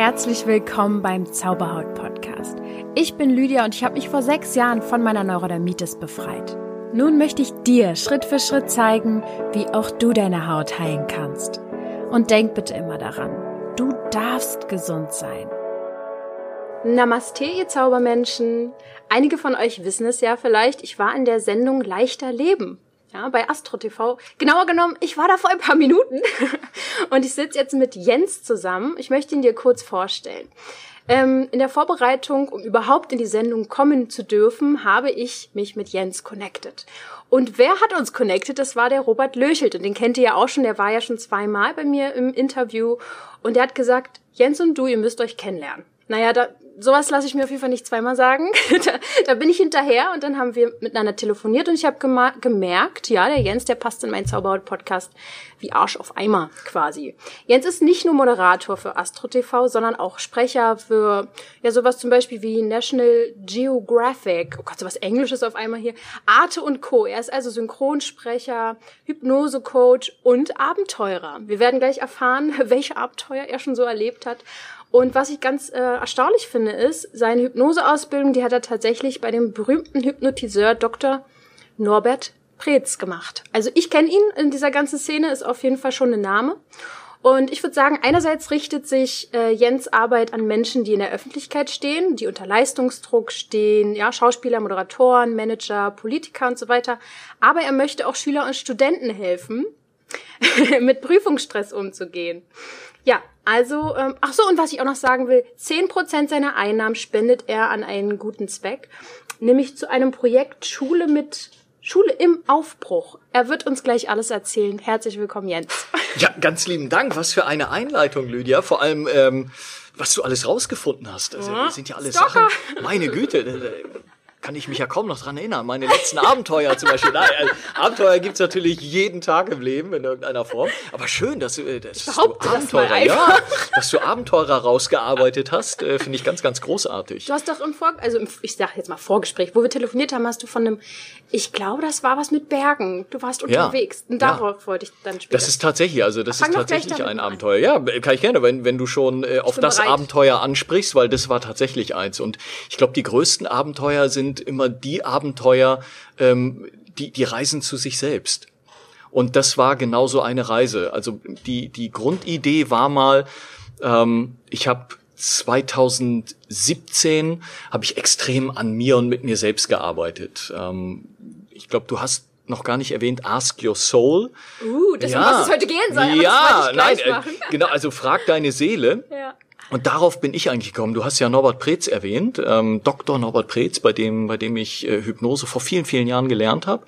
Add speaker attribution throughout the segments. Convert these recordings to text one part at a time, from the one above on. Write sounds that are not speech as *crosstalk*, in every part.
Speaker 1: Herzlich willkommen beim Zauberhaut Podcast. Ich bin Lydia und ich habe mich vor sechs Jahren von meiner Neurodermitis befreit. Nun möchte ich dir Schritt für Schritt zeigen, wie auch du deine Haut heilen kannst. Und denk bitte immer daran, du darfst gesund sein.
Speaker 2: Namaste, ihr Zaubermenschen. Einige von euch wissen es ja vielleicht, ich war in der Sendung Leichter Leben. Ja, bei Astro TV. Genauer genommen, ich war da vor ein paar Minuten *laughs* und ich sitze jetzt mit Jens zusammen. Ich möchte ihn dir kurz vorstellen. Ähm, in der Vorbereitung, um überhaupt in die Sendung kommen zu dürfen, habe ich mich mit Jens connected. Und wer hat uns connected? Das war der Robert Löchelt. Und den kennt ihr ja auch schon. Der war ja schon zweimal bei mir im Interview. Und der hat gesagt, Jens und du, ihr müsst euch kennenlernen. Naja, da, sowas lasse ich mir auf jeden Fall nicht zweimal sagen. *laughs* da, da bin ich hinterher und dann haben wir miteinander telefoniert und ich habe gemerkt, ja, der Jens, der passt in meinen Zauberhaut-Podcast wie Arsch auf Eimer quasi. Jens ist nicht nur Moderator für Astro TV, sondern auch Sprecher für ja sowas zum Beispiel wie National Geographic. Oh Gott, sowas Englisches auf einmal hier. Arte und Co. Er ist also Synchronsprecher, Hypnosecoach und Abenteurer. Wir werden gleich erfahren, *laughs* welche Abenteuer er schon so erlebt hat. Und was ich ganz äh, erstaunlich finde, ist, seine Hypnoseausbildung, die hat er tatsächlich bei dem berühmten Hypnotiseur Dr. Norbert Preetz gemacht. Also ich kenne ihn in dieser ganzen Szene, ist auf jeden Fall schon ein Name. Und ich würde sagen, einerseits richtet sich äh, Jens Arbeit an Menschen, die in der Öffentlichkeit stehen, die unter Leistungsdruck stehen, ja, Schauspieler, Moderatoren, Manager, Politiker und so weiter. Aber er möchte auch Schüler und Studenten helfen, *laughs* mit Prüfungsstress umzugehen. Ja, also, ähm, ach so, und was ich auch noch sagen will, zehn Prozent seiner Einnahmen spendet er an einen guten Zweck, nämlich zu einem Projekt Schule mit Schule im Aufbruch. Er wird uns gleich alles erzählen. Herzlich willkommen, Jens.
Speaker 3: Ja, ganz lieben Dank. Was für eine Einleitung, Lydia. Vor allem, ähm, was du alles rausgefunden hast. Also, das sind ja alles Stalker. Sachen. Meine Güte kann ich mich ja kaum noch dran erinnern. Meine letzten Abenteuer zum Beispiel. Nein, also Abenteuer gibt's natürlich jeden Tag im Leben in irgendeiner Form. Aber schön, dass, äh, dass du Abenteurer, ja, dass du Abenteurer rausgearbeitet hast, äh, finde ich ganz, ganz großartig.
Speaker 2: Du hast doch im Vor, also im, ich sag jetzt mal Vorgespräch, wo wir telefoniert haben, hast du von einem, ich glaube, das war was mit Bergen. Du warst unterwegs. Ja, und darauf ja. wollte ich dann später.
Speaker 3: Das ist tatsächlich, also das ist tatsächlich ein Abenteuer. Ja, kann ich gerne, wenn, wenn du schon äh, auf das bereit. Abenteuer ansprichst, weil das war tatsächlich eins. Und ich glaube, die größten Abenteuer sind sind immer die Abenteuer, ähm, die, die Reisen zu sich selbst. Und das war genauso eine Reise. Also die, die Grundidee war mal, ähm, ich habe 2017 habe ich extrem an mir und mit mir selbst gearbeitet. Ähm, ich glaube, du hast noch gar nicht erwähnt, Ask Your Soul.
Speaker 2: Uh, das ja. muss es heute gehen soll.
Speaker 3: Ja, nein, äh, genau, also frag deine Seele. Ja. Und darauf bin ich eigentlich gekommen. Du hast ja Norbert Preetz erwähnt, ähm, Dr. Norbert Preetz, bei dem, bei dem ich äh, Hypnose vor vielen, vielen Jahren gelernt habe.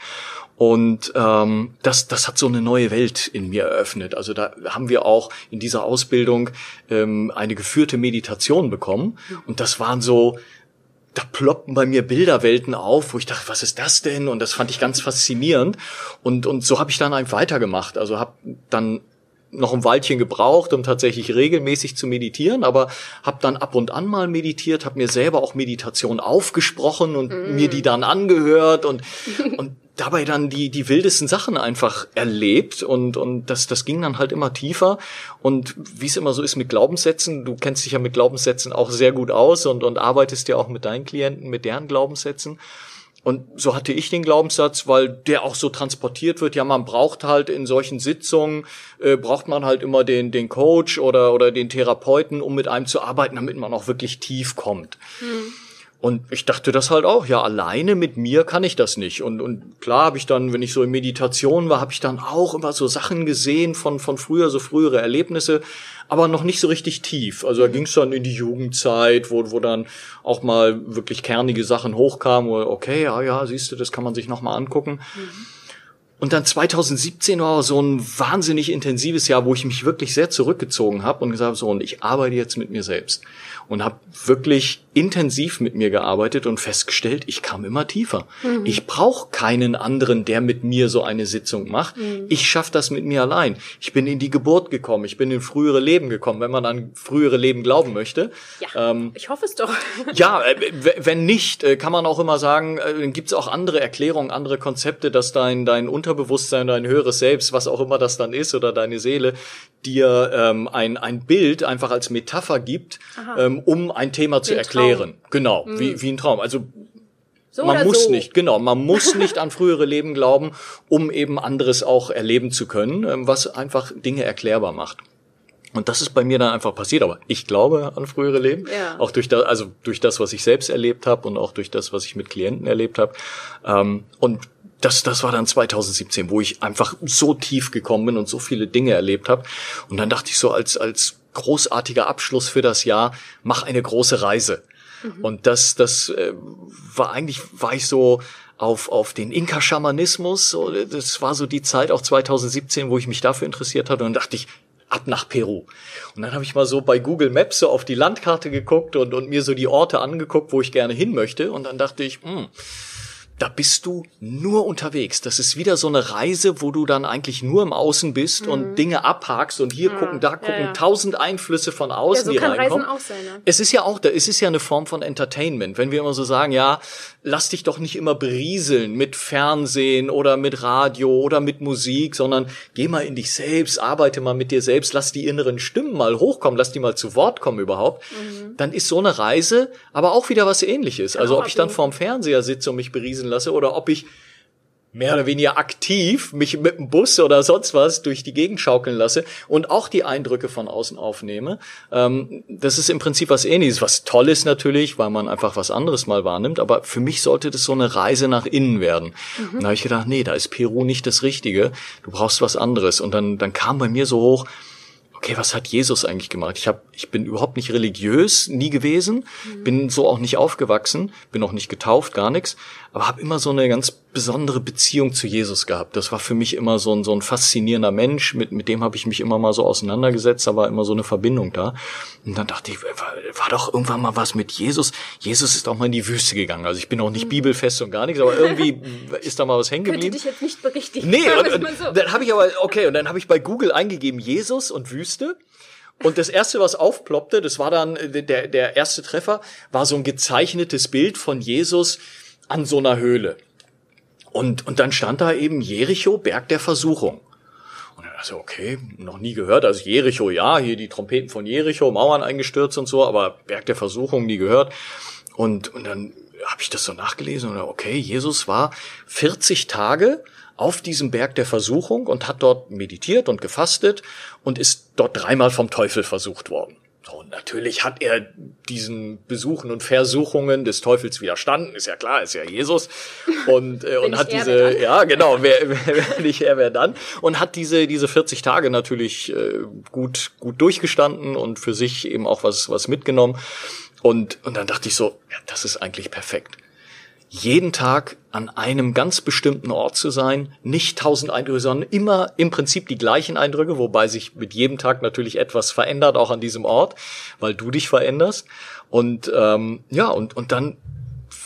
Speaker 3: Und ähm, das, das hat so eine neue Welt in mir eröffnet. Also da haben wir auch in dieser Ausbildung ähm, eine geführte Meditation bekommen. Und das waren so, da ploppten bei mir Bilderwelten auf, wo ich dachte, was ist das denn? Und das fand ich ganz faszinierend. Und, und so habe ich dann einfach weitergemacht. Also habe dann noch ein Weilchen gebraucht, um tatsächlich regelmäßig zu meditieren, aber habe dann ab und an mal meditiert, habe mir selber auch Meditation aufgesprochen und mm. mir die dann angehört und *laughs* und dabei dann die die wildesten Sachen einfach erlebt und und das das ging dann halt immer tiefer und wie es immer so ist mit Glaubenssätzen, du kennst dich ja mit Glaubenssätzen auch sehr gut aus und und arbeitest ja auch mit deinen Klienten mit deren Glaubenssätzen und so hatte ich den Glaubenssatz, weil der auch so transportiert wird. Ja, man braucht halt in solchen Sitzungen, äh, braucht man halt immer den, den Coach oder, oder den Therapeuten, um mit einem zu arbeiten, damit man auch wirklich tief kommt. Hm. Und ich dachte das halt auch, ja, alleine mit mir kann ich das nicht. Und, und klar habe ich dann, wenn ich so in Meditation war, habe ich dann auch immer so Sachen gesehen von, von früher, so frühere Erlebnisse, aber noch nicht so richtig tief. Also da ging es dann in die Jugendzeit, wo, wo dann auch mal wirklich kernige Sachen hochkamen, wo, okay, ja, ja, siehst du, das kann man sich nochmal angucken. Mhm. Und dann 2017 war so ein wahnsinnig intensives Jahr, wo ich mich wirklich sehr zurückgezogen habe und gesagt habe, so, und ich arbeite jetzt mit mir selbst. Und habe wirklich intensiv mit mir gearbeitet und festgestellt, ich kam immer tiefer. Mhm. Ich brauche keinen anderen, der mit mir so eine Sitzung macht. Mhm. Ich schaffe das mit mir allein. Ich bin in die Geburt gekommen, ich bin in frühere Leben gekommen, wenn man an frühere Leben glauben möchte.
Speaker 2: Ja, ähm, ich hoffe es doch. *laughs*
Speaker 3: ja, äh, wenn nicht, äh, kann man auch immer sagen, äh, gibt es auch andere Erklärungen, andere Konzepte, dass dein, dein Unterbewusstsein, dein höheres Selbst, was auch immer das dann ist, oder deine Seele, dir ähm, ein, ein Bild einfach als Metapher gibt, ähm, um ein Thema zu erklären erklären. Genau, mhm. wie, wie ein Traum. Also so man muss so. nicht, genau, man muss nicht an frühere Leben glauben, um eben anderes auch erleben zu können, ähm, was einfach Dinge erklärbar macht. Und das ist bei mir dann einfach passiert. Aber ich glaube an frühere Leben, ja. auch durch das, also durch das, was ich selbst erlebt habe und auch durch das, was ich mit Klienten erlebt habe. Ähm, und das, das war dann 2017, wo ich einfach so tief gekommen bin und so viele Dinge erlebt habe. Und dann dachte ich so als als großartiger Abschluss für das Jahr, mach eine große Reise. Mhm. Und das, das äh, war eigentlich, war ich so auf, auf den Inka-Schamanismus. So, das war so die Zeit, auch 2017, wo ich mich dafür interessiert hatte. Und dachte ich, ab nach Peru. Und dann habe ich mal so bei Google Maps so auf die Landkarte geguckt und, und mir so die Orte angeguckt, wo ich gerne hin möchte. Und dann dachte ich, hm, da bist du nur unterwegs. Das ist wieder so eine Reise, wo du dann eigentlich nur im Außen bist mhm. und Dinge abhakst und hier ja, gucken, da gucken, ja, ja. tausend Einflüsse von außen, ja, so die kann reinkommen. Reisen auch sein, ne? Es ist ja auch, da es ist ja eine Form von Entertainment. Wenn wir immer so sagen, ja, lass dich doch nicht immer berieseln mit Fernsehen oder mit Radio oder mit Musik, sondern geh mal in dich selbst, arbeite mal mit dir selbst, lass die inneren Stimmen mal hochkommen, lass die mal zu Wort kommen überhaupt. Mhm. Dann ist so eine Reise aber auch wieder was ähnliches. Also ob ich dann vorm Fernseher sitze und mich berieseln lasse oder ob ich mehr oder weniger aktiv mich mit dem Bus oder sonst was durch die Gegend schaukeln lasse und auch die Eindrücke von außen aufnehme. Ähm, das ist im Prinzip was ähnliches, was toll ist natürlich, weil man einfach was anderes mal wahrnimmt, aber für mich sollte das so eine Reise nach innen werden. Mhm. Da habe ich gedacht, nee, da ist Peru nicht das Richtige, du brauchst was anderes. Und dann, dann kam bei mir so hoch, okay, was hat Jesus eigentlich gemacht? Ich hab, ich bin überhaupt nicht religiös, nie gewesen, mhm. bin so auch nicht aufgewachsen, bin auch nicht getauft, gar nichts, aber habe immer so eine ganz besondere Beziehung zu Jesus gehabt. Das war für mich immer so ein, so ein faszinierender Mensch, mit, mit dem habe ich mich immer mal so auseinandergesetzt, da war immer so eine Verbindung da. Und dann dachte ich, war, war doch irgendwann mal was mit Jesus. Jesus ist auch mal in die Wüste gegangen. Also ich bin auch nicht mhm. bibelfest und gar nichts, aber irgendwie *laughs* ist da mal was hängen geblieben.
Speaker 2: Könnte dich jetzt nicht berichtigen.
Speaker 3: Nee, und, und, so. dann habe ich aber, okay, und dann habe ich bei Google eingegeben Jesus und Wüste. Und das erste, was aufploppte, das war dann der, der erste Treffer, war so ein gezeichnetes Bild von Jesus an so einer Höhle. Und, und dann stand da eben Jericho, Berg der Versuchung. Und dann ich, okay, noch nie gehört. Also Jericho, ja, hier die Trompeten von Jericho, Mauern eingestürzt und so, aber Berg der Versuchung nie gehört. Und, und dann habe ich das so nachgelesen und okay, Jesus war 40 Tage auf diesem Berg der Versuchung und hat dort meditiert und gefastet und ist dort dreimal vom Teufel versucht worden. Und natürlich hat er diesen Besuchen und Versuchungen des Teufels widerstanden, ist ja klar, ist ja Jesus. Und, äh, und hat diese, ja genau, wer, wer, wer *laughs* nicht er, wer dann. Und hat diese, diese 40 Tage natürlich äh, gut, gut durchgestanden und für sich eben auch was, was mitgenommen. Und, und dann dachte ich so, ja, das ist eigentlich perfekt jeden Tag an einem ganz bestimmten Ort zu sein, nicht tausend Eindrücke, sondern immer im Prinzip die gleichen Eindrücke, wobei sich mit jedem Tag natürlich etwas verändert, auch an diesem Ort, weil du dich veränderst. Und ähm, ja, und, und dann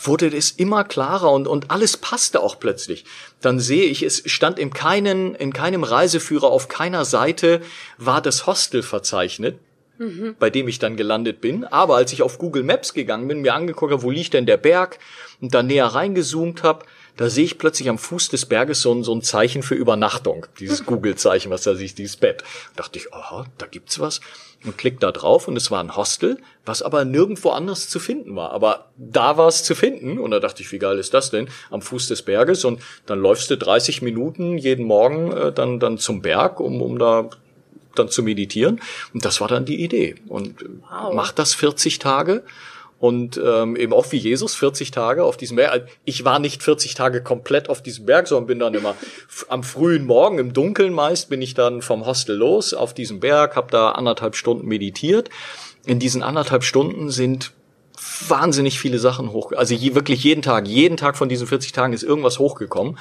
Speaker 3: wurde es immer klarer und, und alles passte auch plötzlich. Dann sehe ich, es stand in, keinen, in keinem Reiseführer auf keiner Seite war das Hostel verzeichnet mhm. bei dem ich dann gelandet bin. Aber als ich auf Google Maps gegangen bin, mir angeguckt habe, wo liegt denn der Berg und da näher reingezoomt habe, da sehe ich plötzlich am Fuß des Berges so ein, so ein Zeichen für Übernachtung. Dieses *laughs* Google-Zeichen, was da sieht, dieses Bett. Da dachte ich, aha, da gibt's was. Und klick da drauf und es war ein Hostel, was aber nirgendwo anders zu finden war. Aber da war es zu finden und da dachte ich, wie geil ist das denn? Am Fuß des Berges und dann läufst du 30 Minuten jeden Morgen äh, dann, dann zum Berg, um, um da dann zu meditieren. Und das war dann die Idee. Und wow. macht das 40 Tage und ähm, eben auch wie Jesus 40 Tage auf diesem Berg. Ich war nicht 40 Tage komplett auf diesem Berg, sondern bin dann immer am frühen Morgen im Dunkeln meist bin ich dann vom Hostel los auf diesem Berg, habe da anderthalb Stunden meditiert. In diesen anderthalb Stunden sind wahnsinnig viele Sachen hoch, also je, wirklich jeden Tag, jeden Tag von diesen 40 Tagen ist irgendwas hochgekommen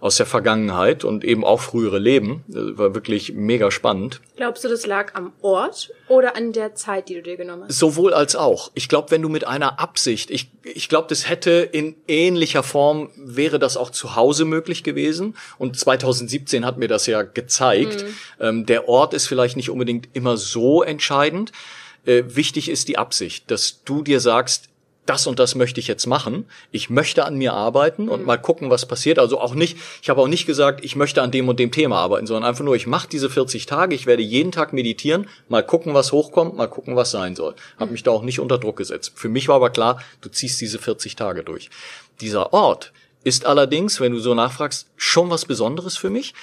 Speaker 3: aus der Vergangenheit und eben auch frühere Leben. Das war wirklich mega spannend.
Speaker 2: Glaubst du, das lag am Ort oder an der Zeit, die du dir genommen hast?
Speaker 3: Sowohl als auch. Ich glaube, wenn du mit einer Absicht, ich, ich glaube, das hätte in ähnlicher Form, wäre das auch zu Hause möglich gewesen. Und 2017 hat mir das ja gezeigt. Mhm. Ähm, der Ort ist vielleicht nicht unbedingt immer so entscheidend. Äh, wichtig ist die Absicht, dass du dir sagst, das und das möchte ich jetzt machen. Ich möchte an mir arbeiten und mhm. mal gucken, was passiert. Also auch nicht, ich habe auch nicht gesagt, ich möchte an dem und dem Thema arbeiten, sondern einfach nur, ich mache diese 40 Tage, ich werde jeden Tag meditieren, mal gucken, was hochkommt, mal gucken, was sein soll. Habe mich da auch nicht unter Druck gesetzt. Für mich war aber klar, du ziehst diese 40 Tage durch. Dieser Ort ist allerdings, wenn du so nachfragst, schon was Besonderes für mich.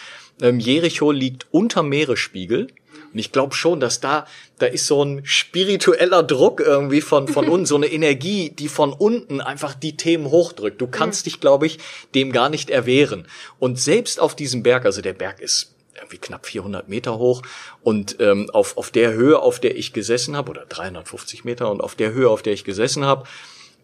Speaker 3: Ähm, Jericho liegt unter Meeresspiegel und ich glaube schon, dass da, da ist so ein spiritueller Druck irgendwie von, von uns, so eine *laughs* Energie, die von unten einfach die Themen hochdrückt. Du kannst dich, glaube ich, dem gar nicht erwehren. Und selbst auf diesem Berg, also der Berg ist irgendwie knapp 400 Meter hoch und ähm, auf, auf der Höhe, auf der ich gesessen habe, oder 350 Meter und auf der Höhe, auf der ich gesessen habe,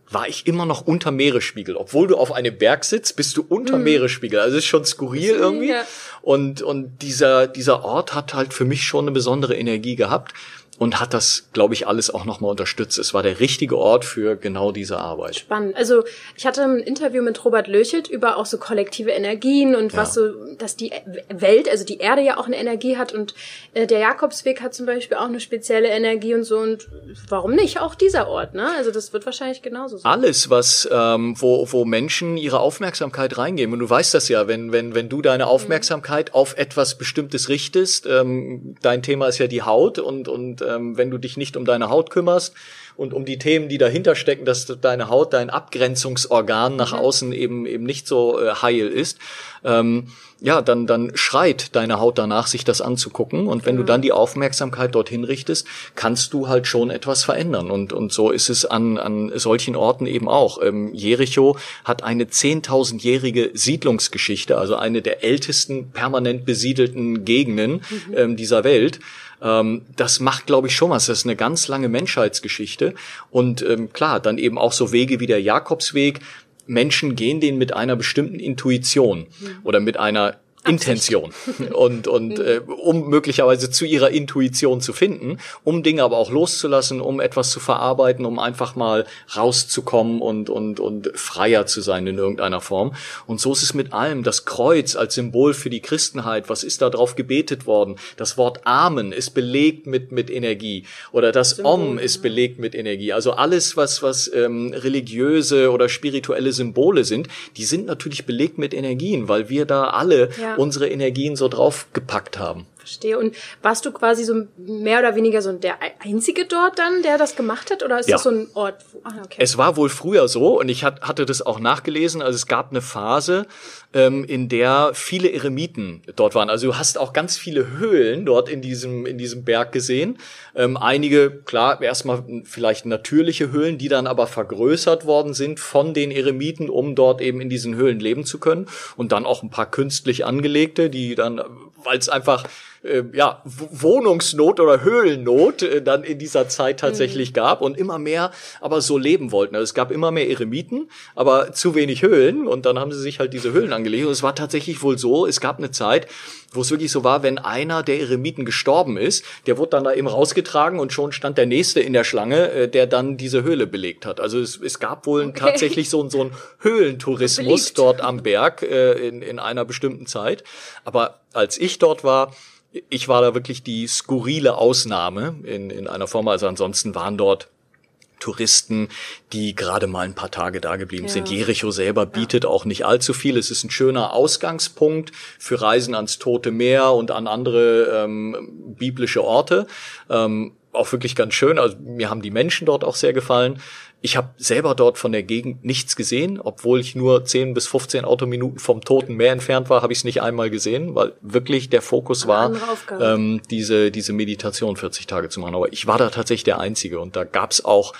Speaker 3: war ich immer noch unter Meeresspiegel. Obwohl du auf einem Berg sitzt, bist du unter mhm. Meeresspiegel. Also ist schon skurril irgendwie. Ja. Und, und dieser, dieser Ort hat halt für mich schon eine besondere Energie gehabt und hat das, glaube ich, alles auch nochmal unterstützt. Es war der richtige Ort für genau diese Arbeit.
Speaker 2: Spannend. Also ich hatte ein Interview mit Robert Löchelt über auch so kollektive Energien und ja. was so, dass die Welt, also die Erde ja auch eine Energie hat und äh, der Jakobsweg hat zum Beispiel auch eine spezielle Energie und so und warum nicht auch dieser Ort, ne? Also das wird wahrscheinlich genauso sein.
Speaker 3: Alles, was, ähm, wo, wo Menschen ihre Aufmerksamkeit reingeben und du weißt das ja, wenn, wenn, wenn du deine Aufmerksamkeit mhm. auf etwas Bestimmtes richtest, ähm, dein Thema ist ja die Haut und, und ähm, wenn du dich nicht um deine Haut kümmerst und um die Themen, die dahinter stecken, dass deine Haut, dein Abgrenzungsorgan nach mhm. außen eben eben nicht so äh, heil ist, ähm, ja, dann dann schreit deine Haut danach, sich das anzugucken. Und wenn mhm. du dann die Aufmerksamkeit dorthin richtest, kannst du halt schon etwas verändern. Und und so ist es an an solchen Orten eben auch. Ähm, Jericho hat eine zehntausendjährige Siedlungsgeschichte, also eine der ältesten permanent besiedelten Gegenden mhm. ähm, dieser Welt. Ähm, das macht, glaube ich, schon was. Das ist eine ganz lange Menschheitsgeschichte. Und ähm, klar, dann eben auch so Wege wie der Jakobsweg. Menschen gehen den mit einer bestimmten Intuition mhm. oder mit einer Intention und und äh, um möglicherweise zu ihrer Intuition zu finden, um Dinge aber auch loszulassen, um etwas zu verarbeiten, um einfach mal rauszukommen und und und freier zu sein in irgendeiner Form. Und so ist es mit allem. Das Kreuz als Symbol für die Christenheit, was ist da drauf gebetet worden? Das Wort Amen ist belegt mit mit Energie oder das Symbol, Om ist belegt mit Energie. Also alles was was ähm, religiöse oder spirituelle Symbole sind, die sind natürlich belegt mit Energien, weil wir da alle ja unsere Energien so draufgepackt haben
Speaker 2: verstehe. Und warst du quasi so mehr oder weniger so der Einzige dort dann, der das gemacht hat? Oder ist ja. das so ein Ort? Wo,
Speaker 3: ah, okay. Es war wohl früher so und ich hatte das auch nachgelesen. Also es gab eine Phase, ähm, in der viele Eremiten dort waren. Also du hast auch ganz viele Höhlen dort in diesem, in diesem Berg gesehen. Ähm, einige, klar, erstmal vielleicht natürliche Höhlen, die dann aber vergrößert worden sind von den Eremiten, um dort eben in diesen Höhlen leben zu können. Und dann auch ein paar künstlich angelegte, die dann, weil es einfach äh, ja, Wohnungsnot oder Höhlennot äh, dann in dieser Zeit tatsächlich mhm. gab und immer mehr aber so leben wollten. Also es gab immer mehr Eremiten, aber zu wenig Höhlen und dann haben sie sich halt diese Höhlen angelegt. Und es war tatsächlich wohl so, es gab eine Zeit, wo es wirklich so war, wenn einer der Eremiten gestorben ist, der wurde dann da eben rausgetragen und schon stand der nächste in der Schlange, äh, der dann diese Höhle belegt hat. Also es, es gab wohl okay. tatsächlich so, so einen Höhlentourismus Beliebt. dort am Berg äh, in, in einer bestimmten Zeit. Aber als ich dort war, ich war da wirklich die skurrile Ausnahme in, in einer Form. Also ansonsten waren dort Touristen, die gerade mal ein paar Tage da geblieben ja. sind. Jericho selber bietet ja. auch nicht allzu viel. Es ist ein schöner Ausgangspunkt für Reisen ans Tote Meer und an andere ähm, biblische Orte. Ähm, auch wirklich ganz schön. Also mir haben die Menschen dort auch sehr gefallen. Ich habe selber dort von der Gegend nichts gesehen, obwohl ich nur 10 bis 15 Autominuten vom Toten Meer entfernt war, habe ich es nicht einmal gesehen, weil wirklich der Fokus war, ähm, diese, diese Meditation 40 Tage zu machen. Aber ich war da tatsächlich der Einzige und da gab's auch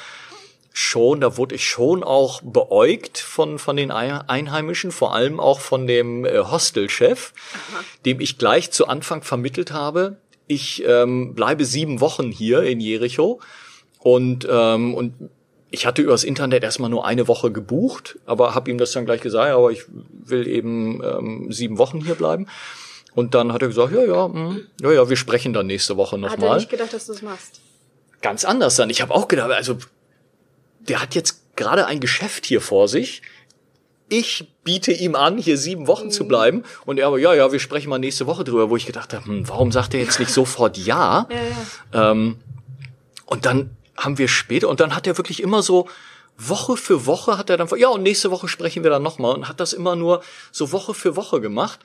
Speaker 3: schon, da wurde ich schon auch beäugt von, von den Einheimischen, vor allem auch von dem äh, Hostelchef, dem ich gleich zu Anfang vermittelt habe, ich ähm, bleibe sieben Wochen hier in Jericho und, ähm, und ich hatte übers Internet erstmal nur eine Woche gebucht, aber habe ihm das dann gleich gesagt, aber ich will eben ähm, sieben Wochen hier bleiben. Und dann hat er gesagt, ja, ja, mh, hm, ja, ja, wir sprechen dann nächste Woche nochmal. Hat er
Speaker 2: nicht gedacht, dass du es machst?
Speaker 3: Ganz anders dann. Ich habe auch gedacht, also der hat jetzt gerade ein Geschäft hier vor sich. Ich biete ihm an, hier sieben Wochen mhm. zu bleiben. Und er aber, ja, ja, wir sprechen mal nächste Woche drüber, wo ich gedacht habe, hm, warum sagt er jetzt nicht sofort ja? ja, ja. Ähm, und dann haben wir später, und dann hat er wirklich immer so, Woche für Woche hat er dann, ja, und nächste Woche sprechen wir dann nochmal und hat das immer nur so Woche für Woche gemacht.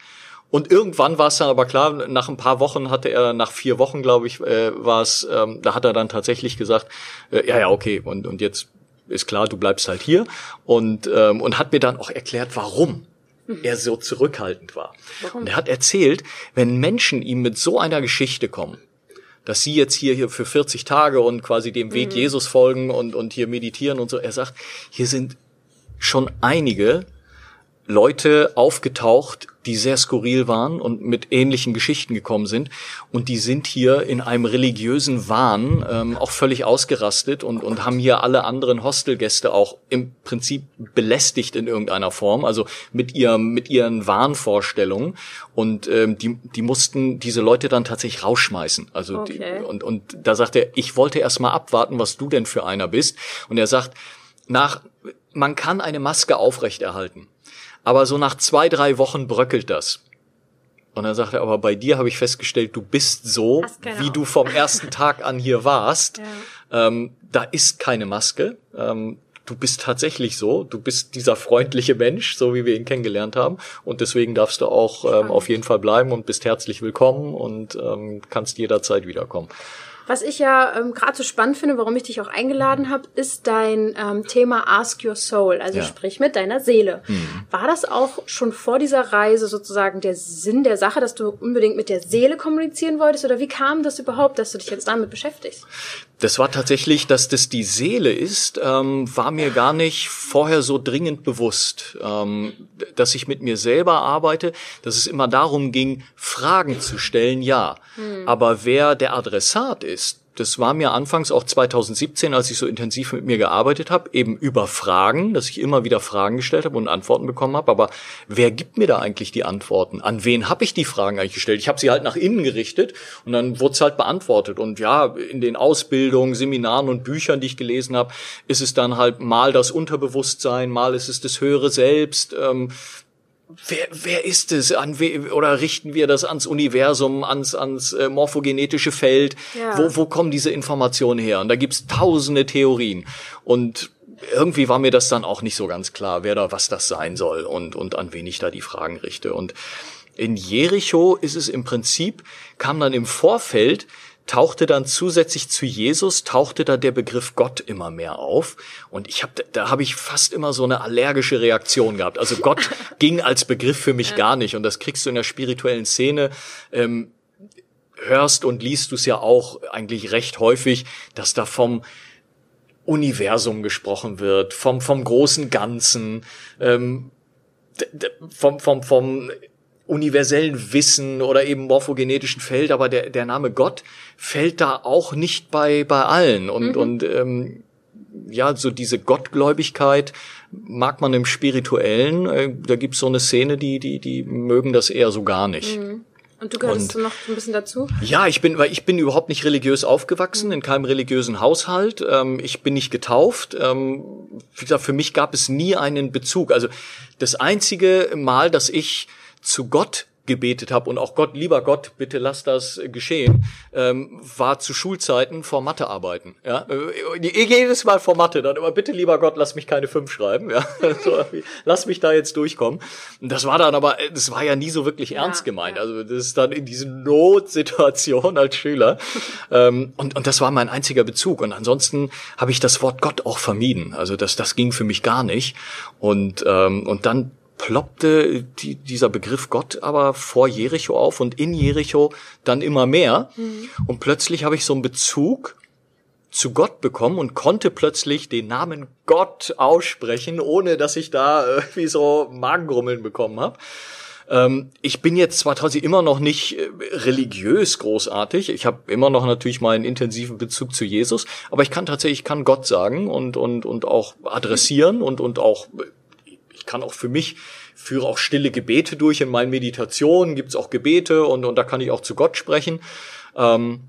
Speaker 3: Und irgendwann war es dann aber klar, nach ein paar Wochen hatte er, nach vier Wochen, glaube ich, äh, war es, ähm, da hat er dann tatsächlich gesagt, äh, ja, ja, okay, und, und jetzt ist klar, du bleibst halt hier. Und, ähm, und hat mir dann auch erklärt, warum er so zurückhaltend war. Warum? Und er hat erzählt, wenn Menschen ihm mit so einer Geschichte kommen, dass sie jetzt hier, hier für 40 Tage und quasi dem Weg mhm. Jesus folgen und, und hier meditieren und so. Er sagt, hier sind schon einige Leute aufgetaucht, die sehr skurril waren und mit ähnlichen Geschichten gekommen sind. Und die sind hier in einem religiösen Wahn ähm, auch völlig ausgerastet und, und haben hier alle anderen Hostelgäste auch im Prinzip belästigt in irgendeiner Form, also mit ihrem, mit ihren Wahnvorstellungen. Und ähm, die, die mussten diese Leute dann tatsächlich rausschmeißen. Also okay. die, und, und da sagt er, ich wollte erst mal abwarten, was du denn für einer bist. Und er sagt, nach, man kann eine Maske aufrechterhalten. Aber so nach zwei, drei Wochen bröckelt das. Und dann sagt er, aber bei dir habe ich festgestellt, du bist so, wie du vom ersten Tag an hier warst. *laughs* Ja. Ähm, da ist keine Maske. Ähm, du bist tatsächlich so. Du bist dieser freundliche Mensch, so wie wir ihn kennengelernt haben. Und deswegen darfst du auch ähm, auf jeden Fall bleiben und bist herzlich willkommen und ähm, kannst jederzeit wiederkommen.
Speaker 2: Was ich ja ähm, gerade so spannend finde, warum ich dich auch eingeladen habe, ist dein ähm, Thema Ask Your Soul, also ja. sprich mit deiner Seele. Mhm. War das auch schon vor dieser Reise sozusagen der Sinn der Sache, dass du unbedingt mit der Seele kommunizieren wolltest? Oder wie kam das überhaupt, dass du dich jetzt damit beschäftigst?
Speaker 3: Das war tatsächlich, dass das die Seele ist, ähm, war mir gar nicht vorher so dringend bewusst, ähm, dass ich mit mir selber arbeite, dass es immer darum ging, Fragen zu stellen, ja. Hm. Aber wer der Adressat ist, das war mir anfangs auch 2017, als ich so intensiv mit mir gearbeitet habe, eben über Fragen, dass ich immer wieder Fragen gestellt habe und Antworten bekommen habe. Aber wer gibt mir da eigentlich die Antworten? An wen habe ich die Fragen eigentlich gestellt? Ich habe sie halt nach innen gerichtet und dann wurde es halt beantwortet. Und ja, in den Ausbildungen, Seminaren und Büchern, die ich gelesen habe, ist es dann halt mal das Unterbewusstsein, mal ist es das höhere Selbst. Ähm, wer, wer ist es? An we, oder richten wir das ans Universum, ans, ans äh, morphogenetische Feld? Ja. Wo, wo kommen diese Informationen her? Und da gibt's tausende Theorien. Und irgendwie war mir das dann auch nicht so ganz klar, wer da was das sein soll und, und an wen ich da die Fragen richte. Und in Jericho ist es im Prinzip, kam dann im Vorfeld tauchte dann zusätzlich zu Jesus, tauchte da der Begriff Gott immer mehr auf. Und ich habe, da habe ich fast immer so eine allergische Reaktion gehabt. Also Gott *laughs* ging als Begriff für mich gar nicht. Und das kriegst du in der spirituellen Szene. Ähm, hörst und liest du es ja auch eigentlich recht häufig, dass da vom Universum gesprochen wird, vom, vom großen Ganzen, ähm, vom, vom, vom universellen Wissen oder eben morphogenetischen Feld, aber der, der Name Gott fällt da auch nicht bei, bei allen. Und, mhm. und ähm, ja, so diese Gottgläubigkeit mag man im Spirituellen. Äh, da gibt's so eine Szene, die, die, die mögen das eher so gar nicht.
Speaker 2: Mhm. Und du gehörst und, noch ein bisschen dazu?
Speaker 3: Ja, ich bin, weil ich bin überhaupt nicht religiös aufgewachsen, mhm. in keinem religiösen Haushalt. Ähm, ich bin nicht getauft. Ähm, wie gesagt, für mich gab es nie einen Bezug. Also das einzige Mal, dass ich zu Gott gebetet habe und auch Gott, lieber Gott, bitte lass das geschehen, ähm, war zu Schulzeiten vor Mathearbeiten. Ja? Äh, jedes Mal vor Mathe, dann immer bitte lieber Gott, lass mich keine fünf schreiben, ja? *laughs* so, lass mich da jetzt durchkommen. Und das war dann aber, das war ja nie so wirklich ja, ernst gemeint. Ja. Also das ist dann in diesen Notsituation als Schüler. ähm, und, und das war mein einziger Bezug. Und ansonsten habe ich das Wort Gott auch vermieden. Also das, das ging für mich gar nicht. Und, ähm, und dann ploppte die, dieser Begriff Gott aber vor Jericho auf und in Jericho dann immer mehr. Mhm. Und plötzlich habe ich so einen Bezug zu Gott bekommen und konnte plötzlich den Namen Gott aussprechen, ohne dass ich da irgendwie so Magengrummeln bekommen habe. Ähm, ich bin jetzt zwar trotzdem immer noch nicht äh, religiös großartig, ich habe immer noch natürlich meinen intensiven Bezug zu Jesus, aber ich kann tatsächlich, ich kann Gott sagen und, und, und auch adressieren und, und auch, ich kann auch für mich führe auch stille Gebete durch in meinen Meditationen, gibt's auch Gebete und, und da kann ich auch zu Gott sprechen. Ähm,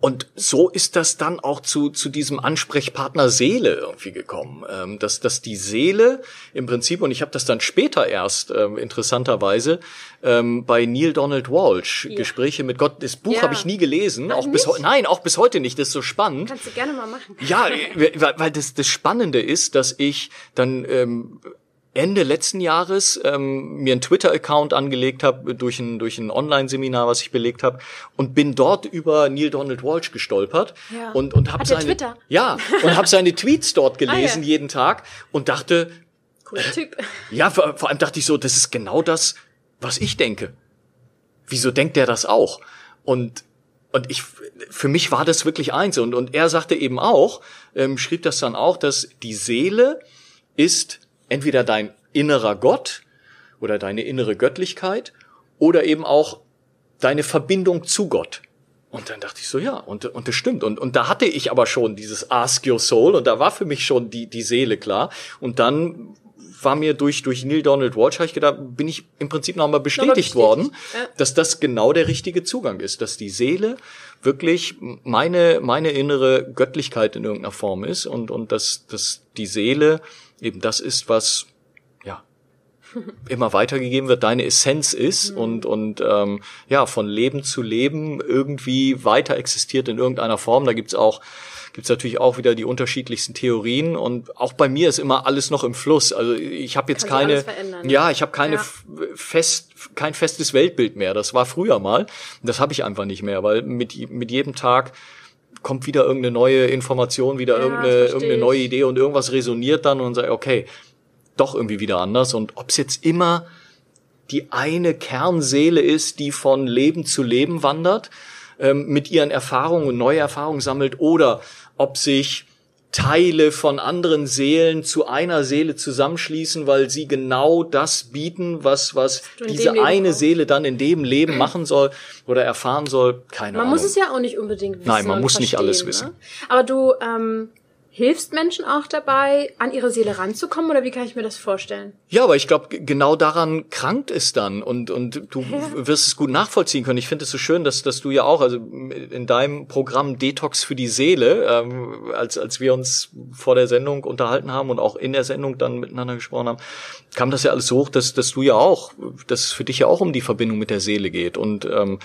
Speaker 3: und so ist das dann auch zu, zu diesem Ansprechpartner Seele irgendwie gekommen. Ähm, dass, dass die Seele im Prinzip, und ich habe das dann später erst ähm, interessanterweise ähm, bei Neil Donald Walsh, ja. Gespräche mit Gott, das Buch ja. habe ich nie gelesen, auch bis heute, nein, auch bis heute nicht, das ist so spannend.
Speaker 2: Kannst du gerne mal machen.
Speaker 3: Ja, weil, weil das, das Spannende ist, dass ich dann ähm, Ende letzten Jahres ähm, mir einen Twitter-Account angelegt habe durch ein, durch ein Online-Seminar, was ich belegt habe, und bin dort über Neil Donald Walsh gestolpert
Speaker 2: ja.
Speaker 3: und und habe seine
Speaker 2: Twitter?
Speaker 3: ja und habe seine *laughs* Tweets dort gelesen ah, ja. jeden Tag und dachte
Speaker 2: cooler Typ.
Speaker 3: Ja, vor, vor allem dachte ich so, das ist genau das, was ich denke. Wieso denkt der das auch? Und und ich, für mich war das wirklich eins. Und, und er sagte eben auch, ähm, schrieb das dann auch, dass die Seele ist entweder dein innerer Gott oder deine innere Göttlichkeit oder eben auch deine Verbindung zu Gott. Und dann dachte ich so, ja, und, und das stimmt. Und, und da hatte ich aber schon dieses Ask Your Soul und da war für mich schon die, die Seele klar. Und dann war mir durch, durch Neil Donald Walsh, habe ich gedacht, bin ich im Prinzip nochmal bestätigt, bestätigt worden, ja. dass das genau der richtige Zugang ist, dass die Seele wirklich meine, meine innere Göttlichkeit in irgendeiner Form ist und, und dass, dass die Seele eben das ist, was ja immer weitergegeben wird, deine Essenz ist mhm. und und ähm, ja von Leben zu Leben irgendwie weiter existiert in irgendeiner Form. Da gibt's auch gibt's natürlich auch wieder die unterschiedlichsten Theorien und auch bei mir ist immer alles noch im Fluss. Also ich habe jetzt Kann keine, ja, ich habe keine ja. fest, kein festes Weltbild mehr. Das war früher mal. Das habe ich einfach nicht mehr, weil mit mit jedem Tag kommt wieder irgendeine neue Information, wieder ja, irgendeine, irgendeine neue Idee und irgendwas resoniert dann und sagt, okay, doch irgendwie wieder anders. Und ob es jetzt immer die eine Kernseele ist, die von Leben zu Leben wandert, ähm, mit ihren Erfahrungen und neue Erfahrungen sammelt, oder ob sich Teile von anderen Seelen zu einer Seele zusammenschließen, weil sie genau das bieten, was, was diese eine Seele dann in dem Leben machen soll oder erfahren soll. Keine
Speaker 2: man
Speaker 3: Ahnung.
Speaker 2: Man muss es ja auch nicht unbedingt wissen.
Speaker 3: Nein, man muss nicht alles wissen. Ne?
Speaker 2: Aber du ähm, hilfst Menschen auch dabei, an ihre Seele ranzukommen oder wie kann ich mir das vorstellen?
Speaker 3: Ja, aber ich glaube, genau daran krankt es dann und, und du ja. wirst es gut nachvollziehen können. Ich finde es so schön, dass, dass du ja auch, also in deinem Programm Detox für die Seele, ähm, als, als wir uns vor der Sendung unterhalten haben und auch in der Sendung dann miteinander gesprochen haben, kam das ja alles so hoch, dass, dass du ja auch, dass es für dich ja auch um die Verbindung mit der Seele geht und ähm,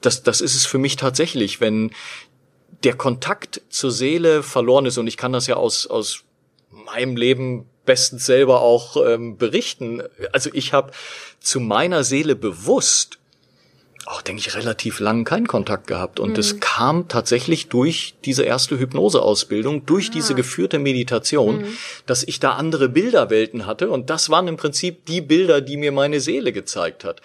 Speaker 3: das, das ist es für mich tatsächlich, wenn der Kontakt zur Seele verloren ist und ich kann das ja aus, aus meinem Leben bestens selber auch ähm, berichten. Also ich habe zu meiner Seele bewusst auch, denke ich, relativ lang keinen Kontakt gehabt. Und es mhm. kam tatsächlich durch diese erste Hypnoseausbildung, durch ah. diese geführte Meditation, mhm. dass ich da andere Bilderwelten hatte. Und das waren im Prinzip die Bilder, die mir meine Seele gezeigt hat.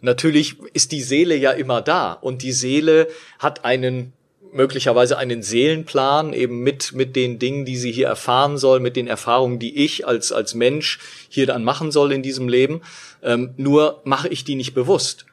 Speaker 3: Natürlich ist die Seele ja immer da und die Seele hat einen möglicherweise einen Seelenplan eben mit, mit den Dingen, die sie hier erfahren soll, mit den Erfahrungen, die ich als, als Mensch hier dann machen soll in diesem Leben. Ähm, nur mache ich die nicht bewusst.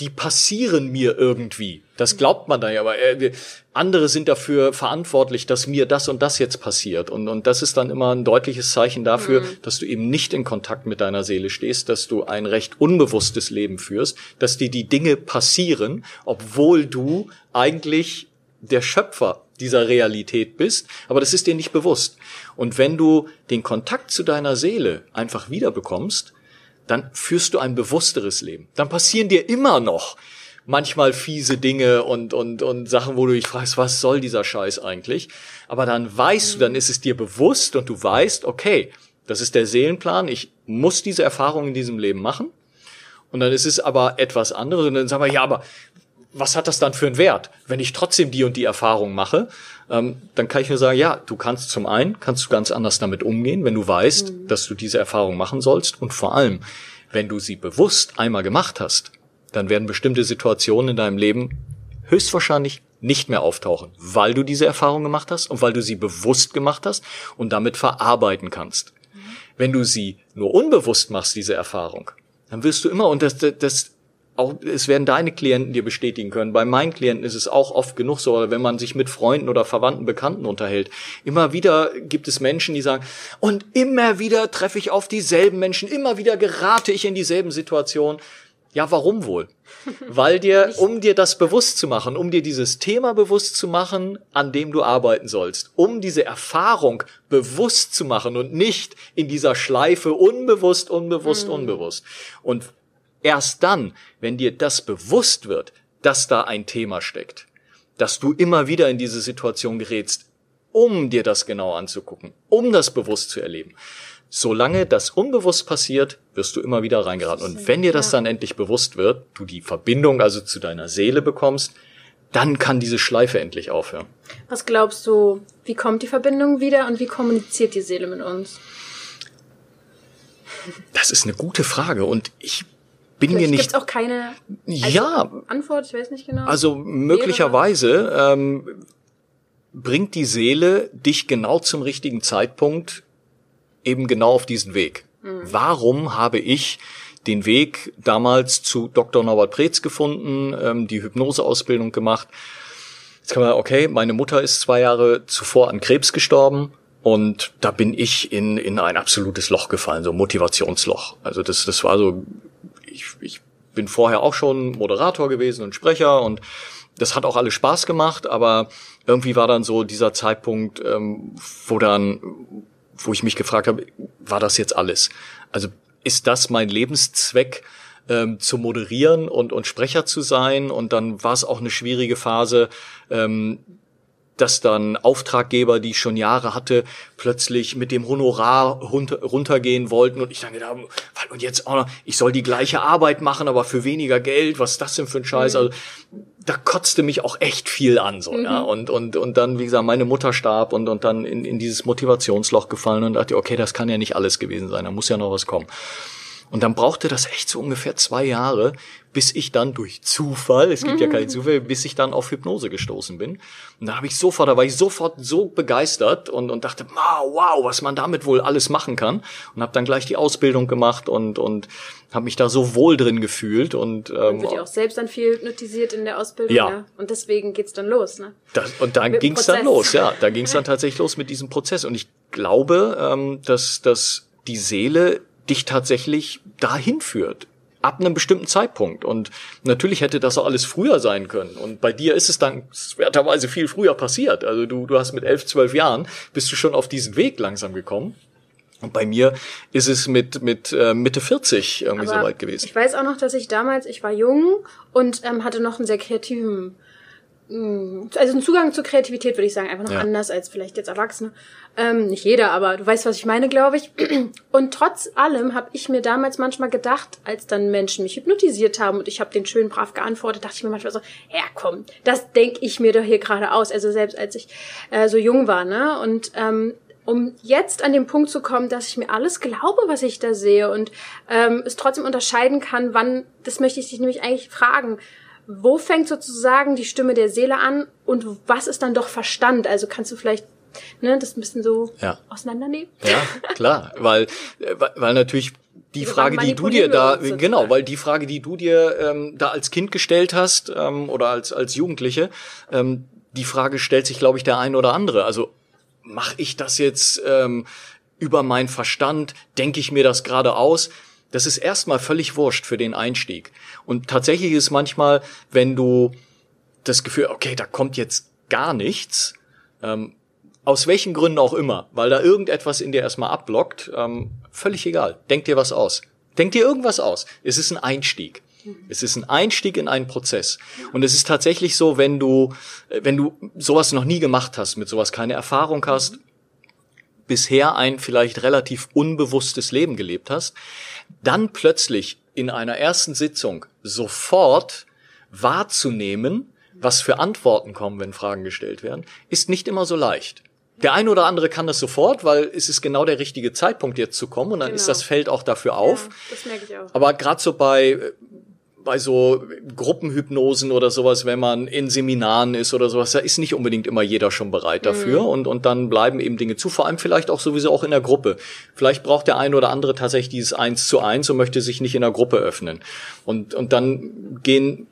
Speaker 3: Die passieren mir irgendwie. Das glaubt man da ja, aber äh, andere sind dafür verantwortlich, dass mir das und das jetzt passiert. Und, und das ist dann immer ein deutliches Zeichen dafür, mhm. dass du eben nicht in Kontakt mit deiner Seele stehst, dass du ein recht unbewusstes Leben führst, dass dir die Dinge passieren, obwohl du eigentlich der Schöpfer dieser Realität bist, aber das ist dir nicht bewusst. Und wenn du den Kontakt zu deiner Seele einfach wiederbekommst, dann führst du ein bewussteres Leben. Dann passieren dir immer noch manchmal fiese Dinge und, und, und Sachen, wo du dich fragst, was soll dieser Scheiß eigentlich? Aber dann weißt du, dann ist es dir bewusst und du weißt, okay, das ist der Seelenplan, ich muss diese Erfahrung in diesem Leben machen. Und dann ist es aber etwas anderes und dann sagen wir, ja, aber was hat das dann für einen Wert? Wenn ich trotzdem die und die Erfahrung mache, ähm, dann kann ich mir sagen, ja, du kannst zum einen, kannst du ganz anders damit umgehen, wenn du weißt, mhm. dass du diese Erfahrung machen sollst und vor allem, wenn du sie bewusst einmal gemacht hast, dann werden bestimmte Situationen in deinem Leben höchstwahrscheinlich nicht mehr auftauchen, weil du diese Erfahrung gemacht hast und weil du sie bewusst gemacht hast und damit verarbeiten kannst. Mhm. Wenn du sie nur unbewusst machst, diese Erfahrung, dann wirst du immer, und das, das, das auch, es werden deine Klienten dir bestätigen können. Bei meinen Klienten ist es auch oft genug so, wenn man sich mit Freunden oder Verwandten, Bekannten unterhält. Immer wieder gibt es Menschen, die sagen, und immer wieder treffe ich auf dieselben Menschen, immer wieder gerate ich in dieselben Situationen. Ja, warum wohl? *laughs* Weil dir, um dir das bewusst zu machen, um dir dieses Thema bewusst zu machen, an dem du arbeiten sollst, um diese Erfahrung bewusst zu machen und nicht in dieser Schleife unbewusst, unbewusst, mhm. unbewusst. Und erst dann, wenn dir das bewusst wird, dass da ein Thema steckt, dass du immer wieder in diese Situation gerätst, um dir das genau anzugucken, um das bewusst zu erleben, solange das unbewusst passiert, wirst du immer wieder reingeraten. Und wenn dir das dann endlich bewusst wird, du die Verbindung also zu deiner Seele bekommst, dann kann diese Schleife endlich aufhören.
Speaker 2: Was glaubst du, wie kommt die Verbindung wieder und wie kommuniziert die Seele mit uns?
Speaker 3: Das ist eine gute Frage und ich bin
Speaker 2: Vielleicht
Speaker 3: mir nicht.
Speaker 2: Gibt's auch keine
Speaker 3: also ja,
Speaker 2: Antwort, ich weiß nicht genau.
Speaker 3: Also möglicherweise ähm, bringt die Seele dich genau zum richtigen Zeitpunkt eben genau auf diesen Weg. Mhm. Warum habe ich den Weg damals zu Dr. Norbert Preetz gefunden, ähm, die Hypnoseausbildung gemacht? Jetzt kann man, okay, meine Mutter ist zwei Jahre zuvor an Krebs gestorben und da bin ich in, in ein absolutes Loch gefallen, so Motivationsloch. Also das, das war so, ich, ich bin vorher auch schon Moderator gewesen und Sprecher und das hat auch alles Spaß gemacht, aber irgendwie war dann so dieser Zeitpunkt, ähm, wo dann wo ich mich gefragt habe, war das jetzt alles? Also ist das mein Lebenszweck? Ähm, zu moderieren und, und Sprecher zu sein. Und dann war es auch eine schwierige Phase, ähm, dass dann Auftraggeber, die ich schon Jahre hatte, plötzlich mit dem Honorar runter, runtergehen wollten und ich dann gedacht habe, und jetzt auch noch, ich soll die gleiche Arbeit machen, aber für weniger Geld, was ist das denn für ein Scheiß? Mhm. Also da kotzte mich auch echt viel an so, mhm. ja. Und, und, und dann, wie gesagt, meine Mutter starb und, und dann in, in dieses Motivationsloch gefallen und dachte, okay, das kann ja nicht alles gewesen sein, da muss ja noch was kommen. Und dann brauchte das echt so ungefähr zwei Jahre, bis ich dann durch Zufall, es gibt ja keine Zufälle, bis ich dann auf Hypnose gestoßen bin. Und da habe ich sofort, da war ich sofort so begeistert und, und dachte, wow, wow, was man damit wohl alles machen kann. Und habe dann gleich die Ausbildung gemacht und, und habe mich da so wohl drin gefühlt. Und, ähm,
Speaker 2: wird ja auch selbst dann viel hypnotisiert in der Ausbildung. Ja. ja. Und deswegen geht's dann los. Ne?
Speaker 3: Das, und dann ging's dann los, ja. Da ging's dann tatsächlich los mit diesem Prozess. Und ich glaube, ähm, dass, dass die Seele dich tatsächlich dahin führt. Ab einem bestimmten Zeitpunkt. Und natürlich hätte das auch alles früher sein können. Und bei dir ist es dann werterweise viel früher passiert. Also du, du hast mit elf, zwölf Jahren bist du schon auf diesen Weg langsam gekommen. Und bei mir ist es mit, mit äh, Mitte 40 irgendwie Aber so weit gewesen.
Speaker 2: Ich weiß auch noch, dass ich damals, ich war jung und ähm, hatte noch einen sehr kreativen hm, also ein Zugang zur Kreativität würde ich sagen, einfach noch ja. anders als vielleicht jetzt Erwachsene. Ähm, nicht jeder, aber du weißt, was ich meine, glaube ich. Und trotz allem habe ich mir damals manchmal gedacht, als dann Menschen mich hypnotisiert haben und ich habe den schön brav geantwortet, dachte ich mir manchmal so, ja komm, das denke ich mir doch hier gerade aus. Also selbst als ich äh, so jung war, ne? Und ähm, um jetzt an den Punkt zu kommen, dass ich mir alles glaube, was ich da sehe und ähm, es trotzdem unterscheiden kann, wann, das möchte ich dich nämlich eigentlich fragen, wo fängt sozusagen die Stimme der Seele an und was ist dann doch Verstand? Also kannst du vielleicht ne, das ein bisschen so ja. auseinandernehmen?
Speaker 3: Ja, klar, *laughs* weil, weil natürlich die also Frage, die du dir da, genau, weil die Frage, die du dir ähm, da als Kind gestellt hast ähm, oder als, als Jugendliche, ähm, die Frage stellt sich, glaube ich, der ein oder andere. Also mache ich das jetzt ähm, über meinen Verstand? Denke ich mir das gerade aus? Das ist erstmal völlig wurscht für den Einstieg. Und tatsächlich ist manchmal, wenn du das Gefühl, okay, da kommt jetzt gar nichts, ähm, aus welchen Gründen auch immer, weil da irgendetwas in dir erstmal abblockt, ähm, völlig egal. Denk dir was aus. Denk dir irgendwas aus. Es ist ein Einstieg. Es ist ein Einstieg in einen Prozess. Und es ist tatsächlich so, wenn du, wenn du sowas noch nie gemacht hast, mit sowas keine Erfahrung hast, bisher ein vielleicht relativ unbewusstes Leben gelebt hast, dann plötzlich in einer ersten Sitzung sofort wahrzunehmen, was für Antworten kommen, wenn Fragen gestellt werden, ist nicht immer so leicht. Der eine oder andere kann das sofort, weil es ist genau der richtige Zeitpunkt jetzt zu kommen und dann genau. ist das Feld auch dafür auf. Ja, das merke ich auch. Aber gerade so bei bei so Gruppenhypnosen oder sowas, wenn man in Seminaren ist oder sowas, da ist nicht unbedingt immer jeder schon bereit dafür mhm. und, und dann bleiben eben Dinge zu, vor allem vielleicht auch sowieso auch in der Gruppe. Vielleicht braucht der eine oder andere tatsächlich dieses Eins zu eins und möchte sich nicht in der Gruppe öffnen. Und, und dann gehen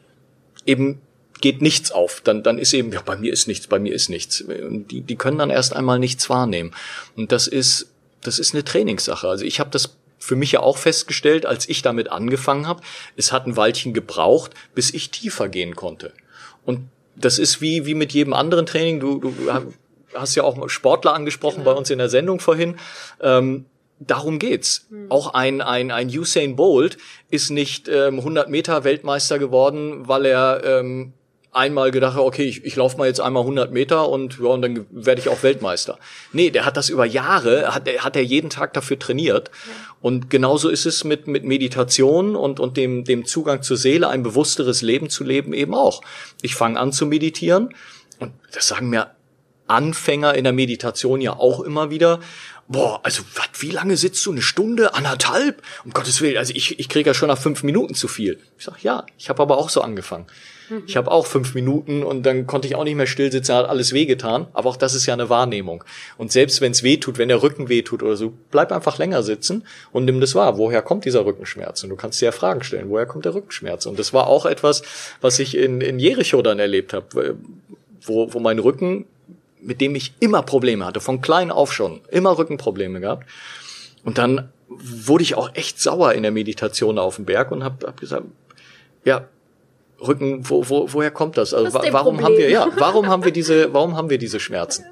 Speaker 3: eben geht nichts auf, dann, dann ist eben, ja, bei mir ist nichts, bei mir ist nichts. Und die, die können dann erst einmal nichts wahrnehmen. Und das ist, das ist eine Trainingssache. Also ich habe das für mich ja auch festgestellt, als ich damit angefangen habe, es hat ein Weilchen gebraucht, bis ich tiefer gehen konnte. Und das ist wie, wie mit jedem anderen Training. Du, du hast ja auch Sportler angesprochen genau. bei uns in der Sendung vorhin. Ähm, darum geht's. Mhm. Auch ein, ein, ein Usain Bolt ist nicht ähm, 100 Meter Weltmeister geworden, weil er ähm, einmal gedacht, okay, ich, ich laufe mal jetzt einmal 100 Meter und, ja, und dann werde ich auch Weltmeister. Nee, der hat das über Jahre, hat, hat er jeden Tag dafür trainiert. Ja. Und genauso ist es mit, mit Meditation und, und dem, dem Zugang zur Seele, ein bewussteres Leben zu leben eben auch. Ich fange an zu meditieren und das sagen mir Anfänger in der Meditation ja auch immer wieder. Boah, also wat, wie lange sitzt du? Eine Stunde, anderthalb? Um Gottes Willen, also ich, ich kriege ja schon nach fünf Minuten zu viel. Ich sag, ja, ich habe aber auch so angefangen. Mhm. Ich habe auch fünf Minuten und dann konnte ich auch nicht mehr still sitzen, hat alles wehgetan. Aber auch das ist ja eine Wahrnehmung. Und selbst wenn es weh tut, wenn der Rücken weh tut oder so, bleib einfach länger sitzen und nimm das wahr. Woher kommt dieser Rückenschmerz? Und du kannst dir ja Fragen stellen. Woher kommt der Rückenschmerz? Und das war auch etwas, was ich in, in Jericho dann erlebt habe, wo, wo mein Rücken, mit dem ich immer Probleme hatte, von klein auf schon, immer Rückenprobleme gehabt. Und dann wurde ich auch echt sauer in der Meditation auf dem Berg und habe hab gesagt, ja, Rücken, wo, wo, woher kommt das? Also das warum Problem. haben wir, ja, warum haben wir diese, warum haben wir diese Schmerzen?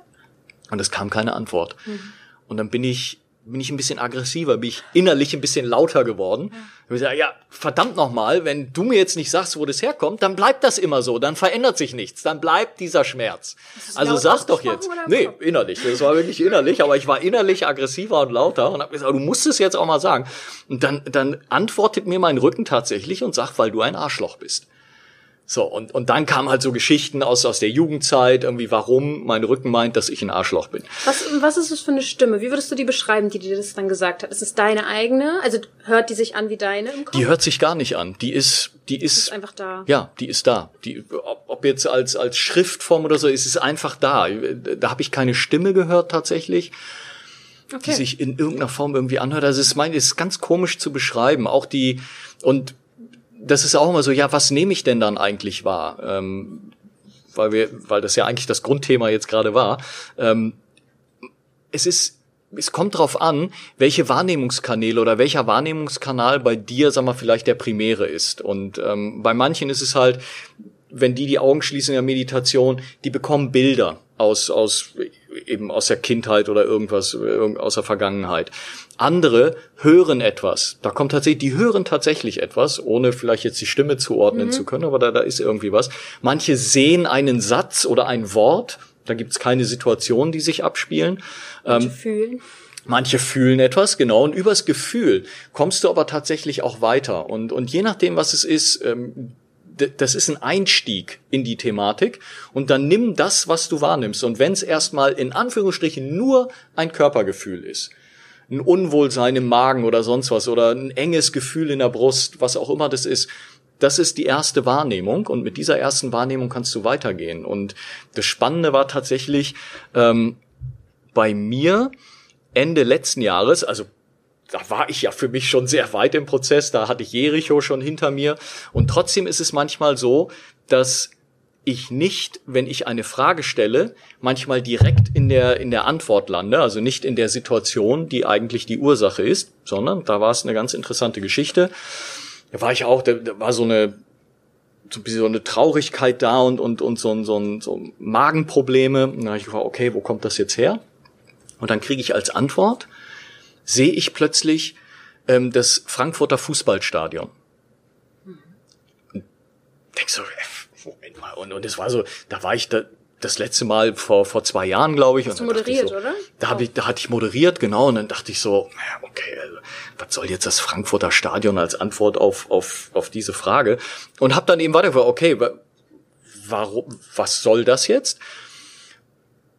Speaker 3: Und es kam keine Antwort. Mhm. Und dann bin ich, bin ich ein bisschen aggressiver, bin ich innerlich ein bisschen lauter geworden. Ja. Ich gesagt, ja, verdammt nochmal, wenn du mir jetzt nicht sagst, wo das herkommt, dann bleibt das immer so, dann verändert sich nichts, dann bleibt dieser Schmerz. Also sag doch jetzt. Nee, innerlich. Das war wirklich innerlich, aber ich war innerlich aggressiver und lauter und habe gesagt, du musst es jetzt auch mal sagen. Und dann, dann antwortet mir mein Rücken tatsächlich und sagt, weil du ein Arschloch bist. So, und, und dann kamen halt so Geschichten aus, aus der Jugendzeit, irgendwie, warum mein Rücken meint, dass ich ein Arschloch bin.
Speaker 2: Was, was ist das für eine Stimme? Wie würdest du die beschreiben, die dir das dann gesagt hat? Ist es deine eigene? Also hört die sich an wie deine im
Speaker 3: Kopf? Die hört sich gar nicht an. Die ist, die ist,
Speaker 2: ist einfach da.
Speaker 3: Ja, die ist da. Die, ob, ob jetzt als, als Schriftform oder so, ist es einfach da. Da habe ich keine Stimme gehört tatsächlich. Okay. die sich in irgendeiner Form irgendwie anhört. Also es ist, mein, es ist ganz komisch zu beschreiben. Auch die, und das ist auch immer so, ja, was nehme ich denn dann eigentlich wahr? Ähm, weil wir, weil das ja eigentlich das Grundthema jetzt gerade war. Ähm, es ist, es kommt drauf an, welche Wahrnehmungskanäle oder welcher Wahrnehmungskanal bei dir, sag mal, vielleicht der primäre ist. Und ähm, bei manchen ist es halt, wenn die die Augen schließen in der Meditation, die bekommen Bilder aus, aus eben aus der Kindheit oder irgendwas aus der Vergangenheit. Andere hören etwas. Da kommt tatsächlich, die hören tatsächlich etwas, ohne vielleicht jetzt die Stimme zuordnen mhm. zu können, aber da, da ist irgendwie was. Manche sehen einen Satz oder ein Wort. Da gibt's keine Situation, die sich abspielen.
Speaker 2: Manche ähm, fühlen.
Speaker 3: Manche fühlen etwas, genau, und übers Gefühl kommst du aber tatsächlich auch weiter. Und, und je nachdem, was es ist, ähm, das ist ein Einstieg in die Thematik und dann nimm das, was du wahrnimmst. Und wenn es erstmal in Anführungsstrichen nur ein Körpergefühl ist, ein Unwohlsein im Magen oder sonst was oder ein enges Gefühl in der Brust, was auch immer das ist, das ist die erste Wahrnehmung und mit dieser ersten Wahrnehmung kannst du weitergehen. Und das Spannende war tatsächlich ähm, bei mir Ende letzten Jahres, also da war ich ja für mich schon sehr weit im Prozess, da hatte ich Jericho schon hinter mir. Und trotzdem ist es manchmal so, dass ich nicht, wenn ich eine Frage stelle, manchmal direkt in der, in der Antwort lande, also nicht in der Situation, die eigentlich die Ursache ist, sondern da war es eine ganz interessante Geschichte. Da war ich auch, da, da war so eine, so eine Traurigkeit da und, und, und so, so, so Magenprobleme. Und da habe ich gefragt, okay, wo kommt das jetzt her? Und dann kriege ich als Antwort, sehe ich plötzlich ähm, das Frankfurter Fußballstadion. Und denk so, äh, Moment mal, und, und es war so, da war ich da, das letzte Mal vor vor zwei Jahren, glaube ich.
Speaker 2: Hast und du moderiert,
Speaker 3: so,
Speaker 2: oder?
Speaker 3: Da habe ich, da hatte ich moderiert, genau. Und dann dachte ich so, okay, also, was soll jetzt das Frankfurter Stadion als Antwort auf auf auf diese Frage? Und habe dann eben weiter, okay, warum, was soll das jetzt?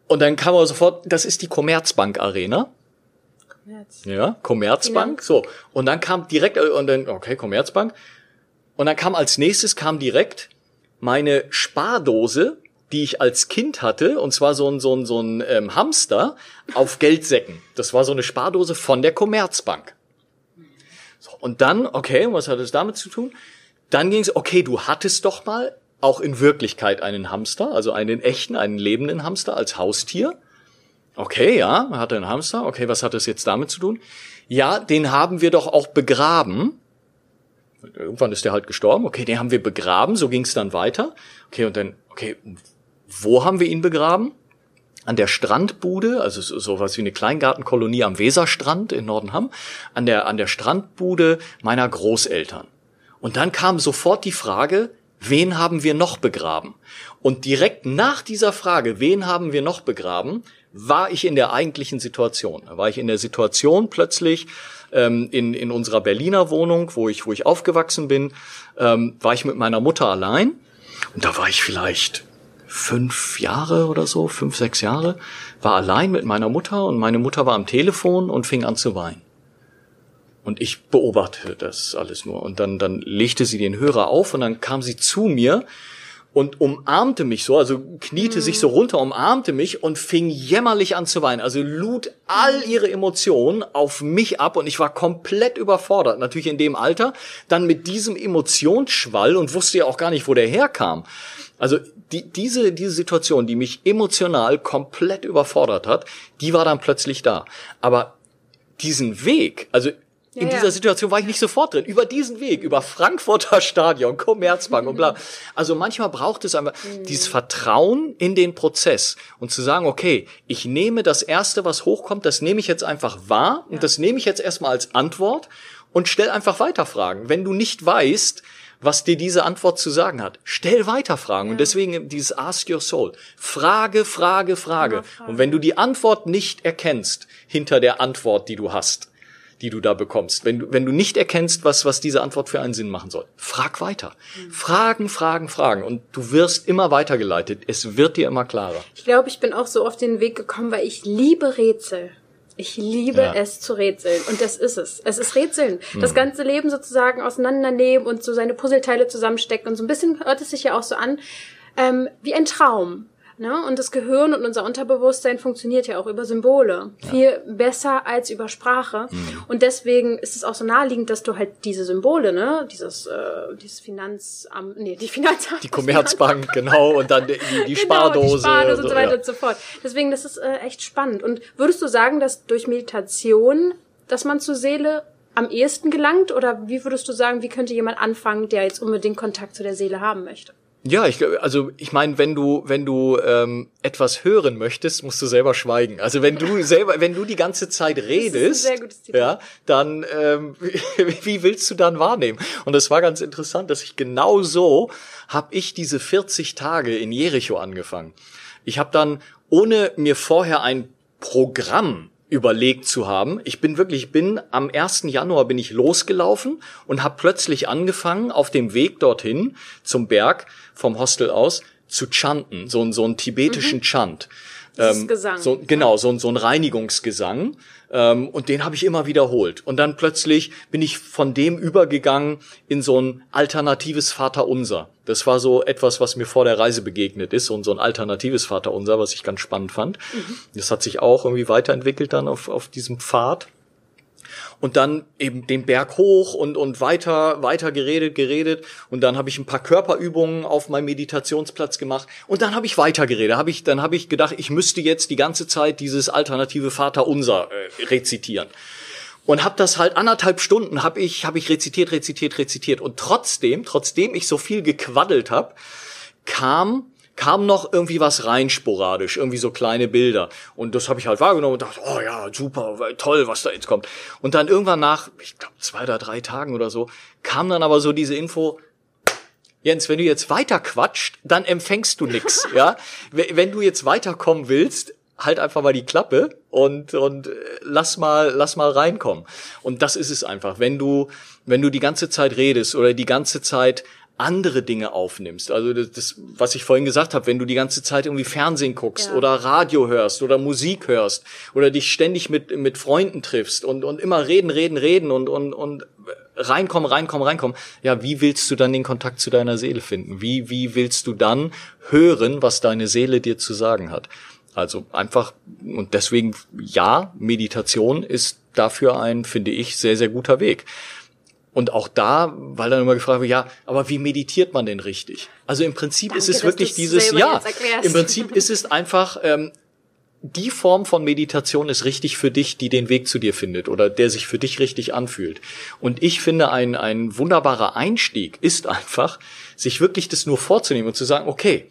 Speaker 3: Und dann kam aber sofort, das ist die Commerzbank Arena. Commerz. Ja, Commerzbank. So. Und dann kam direkt, äh, und dann, okay, Commerzbank. Und dann kam als nächstes kam direkt meine Spardose, die ich als Kind hatte, und zwar so ein, so ein, so ein ähm, Hamster auf Geldsäcken. Das war so eine Spardose von der Commerzbank. So, und dann, okay, was hat das damit zu tun? Dann ging es, okay, du hattest doch mal auch in Wirklichkeit einen Hamster, also einen echten, einen lebenden Hamster als Haustier. Okay, ja, man hatte einen Hamster. Okay, was hat das jetzt damit zu tun? Ja, den haben wir doch auch begraben. Irgendwann ist der halt gestorben. Okay, den haben wir begraben. So ging es dann weiter. Okay, und dann, okay, wo haben wir ihn begraben? An der Strandbude, also sowas wie eine Kleingartenkolonie am Weserstrand in Nordenham, an der, an der Strandbude meiner Großeltern. Und dann kam sofort die Frage, wen haben wir noch begraben? Und direkt nach dieser Frage, wen haben wir noch begraben, war ich in der eigentlichen Situation. Da war ich in der Situation plötzlich ähm, in, in unserer Berliner Wohnung, wo ich, wo ich aufgewachsen bin, ähm, war ich mit meiner Mutter allein. Und da war ich vielleicht fünf Jahre oder so, fünf, sechs Jahre, war allein mit meiner Mutter und meine Mutter war am Telefon und fing an zu weinen. Und ich beobachtete das alles nur. Und dann, dann legte sie den Hörer auf und dann kam sie zu mir und umarmte mich so, also kniete mhm. sich so runter, umarmte mich und fing jämmerlich an zu weinen. Also lud all ihre Emotionen auf mich ab und ich war komplett überfordert. Natürlich in dem Alter, dann mit diesem Emotionsschwall und wusste ja auch gar nicht, wo der herkam. Also die, diese, diese Situation, die mich emotional komplett überfordert hat, die war dann plötzlich da. Aber diesen Weg, also in ja, dieser Situation war ich nicht sofort drin. Über diesen Weg, über Frankfurter Stadion, Commerzbank und bla. Also manchmal braucht es einfach mhm. dieses Vertrauen in den Prozess und zu sagen, okay, ich nehme das erste, was hochkommt, das nehme ich jetzt einfach wahr und das nehme ich jetzt erstmal als Antwort und stell einfach weiter Fragen. Wenn du nicht weißt, was dir diese Antwort zu sagen hat. Stell weiter Fragen. Ja. Und deswegen dieses Ask Your Soul. Frage, Frage, Frage. Frage. Und wenn du die Antwort nicht erkennst hinter der Antwort, die du hast, die du da bekommst. Wenn du, wenn du nicht erkennst, was, was diese Antwort für einen Sinn machen soll, frag weiter. Mhm. Fragen, fragen, fragen. Und du wirst immer weitergeleitet. Es wird dir immer klarer.
Speaker 2: Ich glaube, ich bin auch so auf den Weg gekommen, weil ich liebe Rätsel. Ich liebe ja. es zu rätseln. Und das ist es. Es ist Rätseln. Mhm. Das ganze Leben sozusagen auseinandernehmen und so seine Puzzleteile zusammenstecken. Und so ein bisschen hört es sich ja auch so an, ähm, wie ein Traum. Ne? Und das Gehirn und unser Unterbewusstsein funktioniert ja auch über Symbole. Ja. Viel besser als über Sprache. Mhm. Und deswegen ist es auch so naheliegend, dass du halt diese Symbole, ne, dieses, äh, dieses Finanzamt, nee, die Finanzamt.
Speaker 3: Die Commerzbank, *laughs* genau, und dann die, die Spardose. Genau, die
Speaker 2: Spardose und so weiter ja. und so fort. Deswegen, das ist äh, echt spannend. Und würdest du sagen, dass durch Meditation, dass man zur Seele am ehesten gelangt? Oder wie würdest du sagen, wie könnte jemand anfangen, der jetzt unbedingt Kontakt zu der Seele haben möchte?
Speaker 3: Ja, ich also ich meine, wenn du wenn du ähm, etwas hören möchtest, musst du selber schweigen. Also wenn du *laughs* selber, wenn du die ganze Zeit redest, ja, dann ähm, *laughs* wie willst du dann wahrnehmen? Und das war ganz interessant, dass ich genau so habe ich diese 40 Tage in Jericho angefangen. Ich habe dann ohne mir vorher ein Programm überlegt zu haben. Ich bin wirklich, bin am 1. Januar bin ich losgelaufen und habe plötzlich angefangen, auf dem Weg dorthin zum Berg vom Hostel aus zu chanten, so, so einen tibetischen mhm. Chant.
Speaker 2: Ähm, Gesang.
Speaker 3: So, genau, so, so ein Reinigungsgesang. Ähm, und den habe ich immer wiederholt. Und dann plötzlich bin ich von dem übergegangen in so ein alternatives Vaterunser. Das war so etwas, was mir vor der Reise begegnet ist und so ein alternatives Vaterunser, was ich ganz spannend fand. Mhm. Das hat sich auch irgendwie weiterentwickelt dann auf, auf diesem Pfad und dann eben den Berg hoch und, und weiter, weiter geredet, geredet. Und dann habe ich ein paar Körperübungen auf meinem Meditationsplatz gemacht. Und dann habe ich weiter geredet. Hab ich, dann habe ich gedacht, ich müsste jetzt die ganze Zeit dieses alternative Vaterunser äh, rezitieren. Und habe das halt anderthalb Stunden habe ich, hab ich rezitiert, rezitiert, rezitiert. Und trotzdem, trotzdem ich so viel gequaddelt habe, kam kam noch irgendwie was rein sporadisch, irgendwie so kleine Bilder. Und das habe ich halt wahrgenommen und dachte, oh ja, super, toll, was da jetzt kommt. Und dann irgendwann nach, ich glaube, zwei oder drei Tagen oder so, kam dann aber so diese Info, Jens, wenn du jetzt weiter quatscht, dann empfängst du nix, *laughs* ja? Wenn du jetzt weiterkommen willst, halt einfach mal die Klappe und und äh, lass mal lass mal reinkommen. Und das ist es einfach, wenn du wenn du die ganze Zeit redest oder die ganze Zeit andere Dinge aufnimmst. Also das, das was ich vorhin gesagt habe, wenn du die ganze Zeit irgendwie Fernsehen guckst ja. oder Radio hörst oder Musik hörst oder dich ständig mit mit Freunden triffst und und immer reden, reden, reden und und und reinkommen, reinkommen, reinkommen. Ja, wie willst du dann den Kontakt zu deiner Seele finden? Wie, wie willst du dann hören, was deine Seele dir zu sagen hat? Also einfach, und deswegen, ja, Meditation ist dafür ein, finde ich, sehr, sehr guter Weg. Und auch da, weil dann immer gefragt wird, ja, aber wie meditiert man denn richtig? Also im Prinzip Danke, ist es wirklich dieses, ja, im Prinzip ist es einfach, ähm, die Form von Meditation ist richtig für dich, die den Weg zu dir findet oder der sich für dich richtig anfühlt. Und ich finde, ein, ein wunderbarer Einstieg ist einfach, sich wirklich das nur vorzunehmen und zu sagen, okay,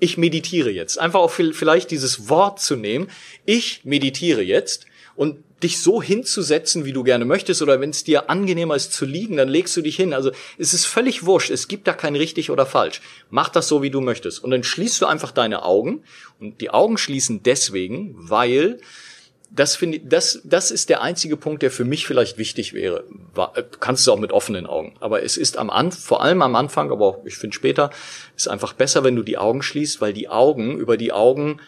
Speaker 3: ich meditiere jetzt. Einfach auch vielleicht dieses Wort zu nehmen, ich meditiere jetzt und dich so hinzusetzen, wie du gerne möchtest, oder wenn es dir angenehmer ist zu liegen, dann legst du dich hin. Also es ist völlig wurscht, es gibt da kein richtig oder falsch. Mach das so, wie du möchtest. Und dann schließt du einfach deine Augen. Und die Augen schließen deswegen, weil das finde das, das ist der einzige Punkt, der für mich vielleicht wichtig wäre. Du kannst es auch mit offenen Augen. Aber es ist am Anfang, vor allem am Anfang, aber auch, ich finde später, ist einfach besser, wenn du die Augen schließt, weil die Augen, über die Augen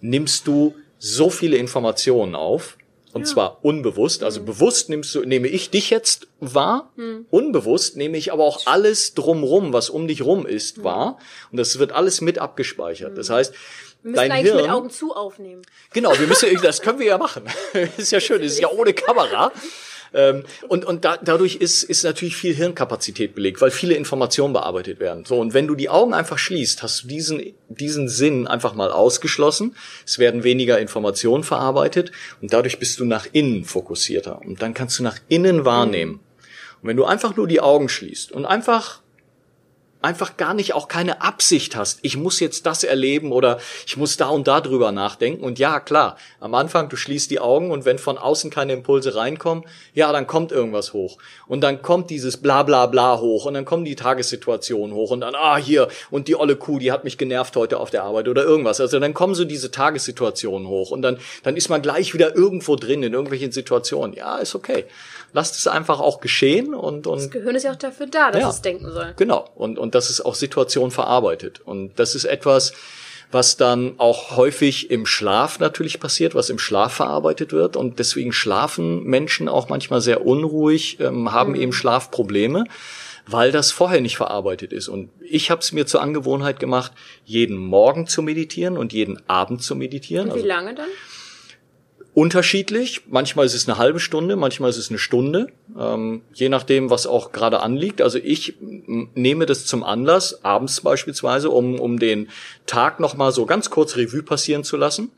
Speaker 3: nimmst du so viele Informationen auf, und ja. zwar unbewusst. Also mhm. bewusst nimmst du, nehme ich dich jetzt wahr. Mhm. Unbewusst nehme ich aber auch alles drumrum, was um dich rum ist, mhm. wahr. Und das wird alles mit abgespeichert. Das mhm. heißt,
Speaker 2: wir müssen
Speaker 3: dein
Speaker 2: Hirn, mit Augen zu aufnehmen.
Speaker 3: Genau, wir müssen, das können wir ja machen. *laughs* ist ja schön, das ist ja ohne Kamera. *laughs* Ähm, und und da, dadurch ist, ist natürlich viel Hirnkapazität belegt, weil viele Informationen bearbeitet werden. So, und wenn du die Augen einfach schließt, hast du diesen, diesen Sinn einfach mal ausgeschlossen. Es werden weniger Informationen verarbeitet und dadurch bist du nach innen fokussierter. Und dann kannst du nach innen wahrnehmen. Und wenn du einfach nur die Augen schließt und einfach einfach gar nicht auch keine Absicht hast, ich muss jetzt das erleben oder ich muss da und da drüber nachdenken. Und ja, klar, am Anfang, du schließt die Augen und wenn von außen keine Impulse reinkommen, ja, dann kommt irgendwas hoch. Und dann kommt dieses bla bla bla hoch und dann kommen die Tagessituationen hoch und dann, ah, hier, und die olle Kuh, die hat mich genervt heute auf der Arbeit oder irgendwas. Also dann kommen so diese Tagessituationen hoch und dann, dann ist man gleich wieder irgendwo drin in irgendwelchen Situationen. Ja, ist okay lasst es einfach auch geschehen und, und
Speaker 2: das Gehirn ist ja auch dafür da, dass ja, es denken soll.
Speaker 3: Genau und und das ist auch Situation verarbeitet und das ist etwas, was dann auch häufig im Schlaf natürlich passiert, was im Schlaf verarbeitet wird und deswegen schlafen Menschen auch manchmal sehr unruhig, ähm, haben mhm. eben Schlafprobleme weil das vorher nicht verarbeitet ist. Und ich habe es mir zur Angewohnheit gemacht, jeden Morgen zu meditieren und jeden Abend zu meditieren.
Speaker 2: Und wie also, lange dann?
Speaker 3: Unterschiedlich. Manchmal ist es eine halbe Stunde, manchmal ist es eine Stunde, ähm, je nachdem, was auch gerade anliegt. Also ich nehme das zum Anlass, abends beispielsweise, um, um den Tag nochmal so ganz kurz Revue passieren zu lassen.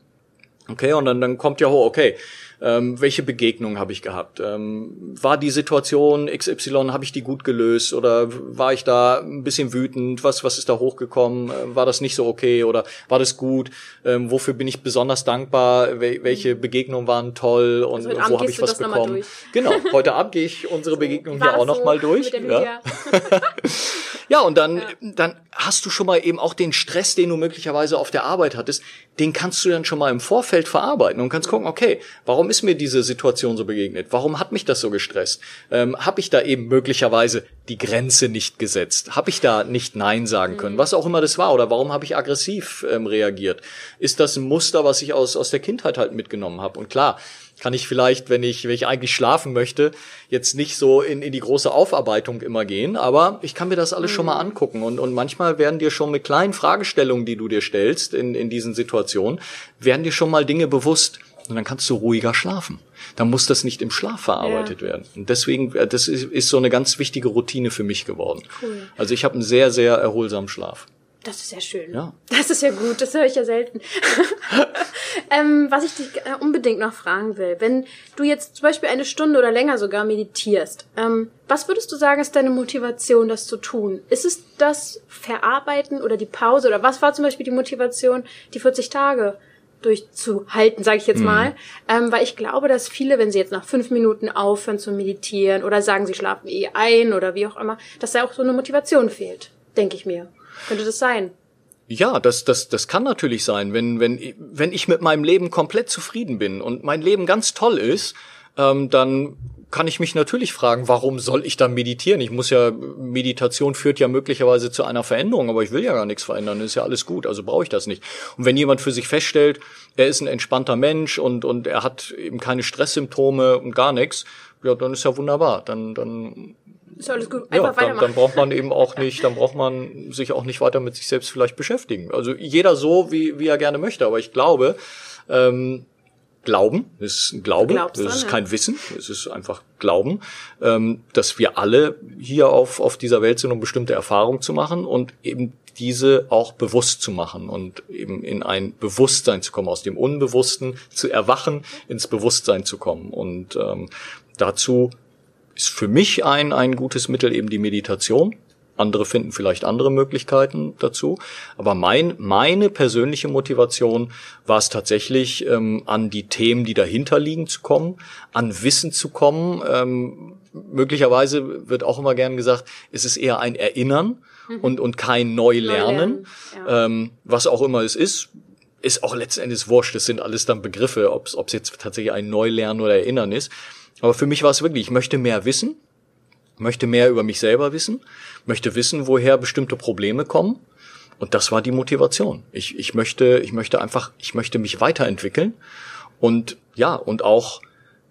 Speaker 3: Okay, und dann, dann kommt ja hoch, okay, ähm, welche Begegnungen habe ich gehabt? Ähm, war die Situation XY, habe ich die gut gelöst oder war ich da ein bisschen wütend? Was, was ist da hochgekommen? Äh, war das nicht so okay oder war das gut? Ähm, wofür bin ich besonders dankbar? Wel welche Begegnungen waren toll und also wo habe ich was bekommen? Genau, heute Abend gehe ich unsere Begegnung hier auch nochmal so durch. Ja. *laughs* *laughs* ja, und dann, ja. dann hast du schon mal eben auch den Stress, den du möglicherweise auf der Arbeit hattest, den kannst du dann schon mal im Vorfeld verarbeiten und kannst gucken, okay, warum ist mir diese Situation so begegnet? Warum hat mich das so gestresst? Ähm, habe ich da eben möglicherweise die Grenze nicht gesetzt? Habe ich da nicht Nein sagen können? Mhm. Was auch immer das war. Oder warum habe ich aggressiv ähm, reagiert? Ist das ein Muster, was ich aus, aus der Kindheit halt mitgenommen habe? Und klar, kann ich vielleicht, wenn ich, wenn ich eigentlich schlafen möchte, jetzt nicht so in, in die große Aufarbeitung immer gehen, aber ich kann mir das alles mhm. schon mal mhm. angucken und, und manchmal werden dir schon mit kleinen Fragestellungen, die du dir stellst in, in diesen Situationen, werden dir schon mal Dinge bewusst und dann kannst du ruhiger schlafen. Dann muss das nicht im Schlaf verarbeitet ja. werden. Und deswegen, äh, das ist, ist so eine ganz wichtige Routine für mich geworden. Cool. Also ich habe einen sehr, sehr erholsamen Schlaf.
Speaker 2: Das ist ja schön. Ja. Das ist ja gut, das höre ich ja selten. *laughs* ähm, was ich dich äh, unbedingt noch fragen will, wenn du jetzt zum Beispiel eine Stunde oder länger sogar meditierst, ähm, was würdest du sagen, ist deine Motivation, das zu tun? Ist es das Verarbeiten oder die Pause oder was war zum Beispiel die Motivation, die 40 Tage durchzuhalten, sage ich jetzt mhm. mal? Ähm, weil ich glaube, dass viele, wenn sie jetzt nach fünf Minuten aufhören zu meditieren oder sagen, sie schlafen eh ein oder wie auch immer, dass da auch so eine Motivation fehlt, denke ich mir. Könnte das sein?
Speaker 3: Ja, das, das, das kann natürlich sein. Wenn, wenn, wenn ich mit meinem Leben komplett zufrieden bin und mein Leben ganz toll ist, ähm, dann kann ich mich natürlich fragen, warum soll ich da meditieren? Ich muss ja, Meditation führt ja möglicherweise zu einer Veränderung, aber ich will ja gar nichts verändern, ist ja alles gut, also brauche ich das nicht. Und wenn jemand für sich feststellt, er ist ein entspannter Mensch und, und er hat eben keine Stresssymptome und gar nichts, ja, dann ist ja wunderbar. Dann, dann
Speaker 2: ist alles gut. Einfach
Speaker 3: ja, dann, dann braucht man eben auch nicht, dann braucht man sich auch nicht weiter mit sich selbst vielleicht beschäftigen. Also jeder so, wie, wie er gerne möchte. Aber ich glaube, ähm, Glauben, ist ein Glaube, das ist kein Wissen, es ist einfach Glauben, ähm, dass wir alle hier auf, auf dieser Welt sind, um bestimmte Erfahrungen zu machen und eben diese auch bewusst zu machen und eben in ein Bewusstsein zu kommen, aus dem Unbewussten zu erwachen, ins Bewusstsein zu kommen. Und ähm, dazu ist für mich ein, ein gutes Mittel eben die Meditation. Andere finden vielleicht andere Möglichkeiten dazu. Aber mein, meine persönliche Motivation war es tatsächlich, ähm, an die Themen, die dahinter liegen, zu kommen, an Wissen zu kommen. Ähm, möglicherweise wird auch immer gern gesagt, es ist eher ein Erinnern mhm. und, und kein Neulernen. Neulernen ja. ähm, was auch immer es ist, ist auch letzten Endes wurscht. Das sind alles dann Begriffe, ob es jetzt tatsächlich ein Neulernen oder Erinnern ist. Aber für mich war es wirklich, ich möchte mehr wissen möchte mehr über mich selber wissen, möchte wissen, woher bestimmte Probleme kommen. Und das war die Motivation. Ich, ich möchte, ich möchte einfach, ich möchte mich weiterentwickeln und ja, und auch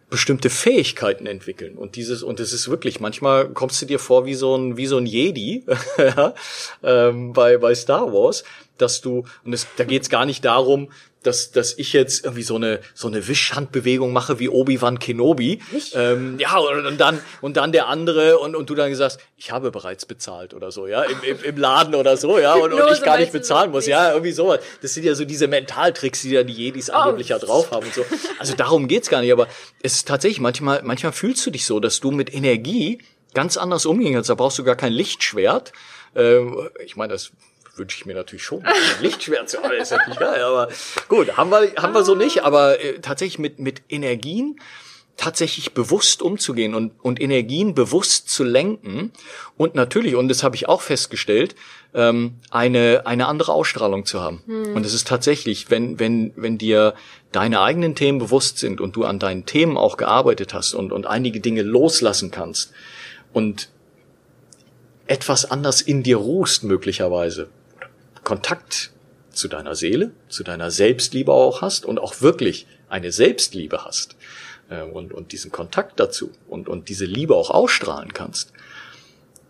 Speaker 3: bestimmte Fähigkeiten entwickeln. Und dieses, und es ist wirklich, manchmal kommst du dir vor wie so ein, wie so ein Jedi, *laughs* ähm, bei, bei Star Wars, dass du, und es, da geht es gar nicht darum, dass, dass ich jetzt irgendwie so eine, so eine Wischhandbewegung mache wie Obi-Wan Kenobi. Ähm, ja, und, und, dann, und dann der andere und, und du dann gesagt, ich habe bereits bezahlt oder so, ja, im, im, im Laden oder so, ja, und, und ich gar nicht bezahlen muss, ja, irgendwie sowas. Das sind ja so diese Mentaltricks, die ja die Jedis oh. angeblich ja drauf haben und so. Also darum geht's gar nicht, aber es ist tatsächlich, manchmal, manchmal fühlst du dich so, dass du mit Energie ganz anders umgehen kannst. Da brauchst du gar kein Lichtschwert. Ähm, ich meine, das wünsche ich mir natürlich schon. Lichtschwert zu haben, ist natürlich geil, aber gut, haben wir, haben wir so nicht, aber äh, tatsächlich mit, mit Energien tatsächlich bewusst umzugehen und, und Energien bewusst zu lenken und natürlich, und das habe ich auch festgestellt, ähm, eine, eine andere Ausstrahlung zu haben. Hm. Und es ist tatsächlich, wenn, wenn, wenn dir deine eigenen Themen bewusst sind und du an deinen Themen auch gearbeitet hast und, und einige Dinge loslassen kannst und etwas anders in dir ruhst möglicherweise, Kontakt zu deiner Seele, zu deiner Selbstliebe auch hast und auch wirklich eine Selbstliebe hast äh, und, und diesen Kontakt dazu und, und diese Liebe auch ausstrahlen kannst,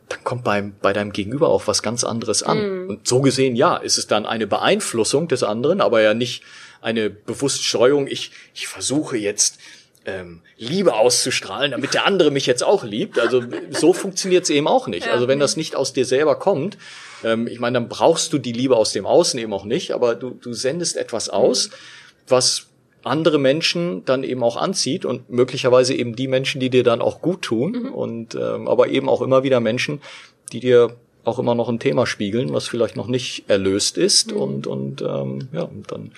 Speaker 3: dann kommt beim, bei deinem Gegenüber auch was ganz anderes an. Mm. Und so gesehen, ja, ist es dann eine Beeinflussung des anderen, aber ja nicht eine bewusste Steuerung. Ich, ich versuche jetzt ähm, Liebe auszustrahlen, damit der andere mich jetzt auch liebt. Also so funktioniert es eben auch nicht. Also wenn das nicht aus dir selber kommt, ähm, ich meine, dann brauchst du die Liebe aus dem Außen eben auch nicht, aber du, du sendest etwas aus, was andere Menschen dann eben auch anzieht und möglicherweise eben die Menschen, die dir dann auch gut tun mhm. und ähm, aber eben auch immer wieder Menschen, die dir auch immer noch ein Thema spiegeln, was vielleicht noch nicht erlöst ist mhm. und und ähm, ja und dann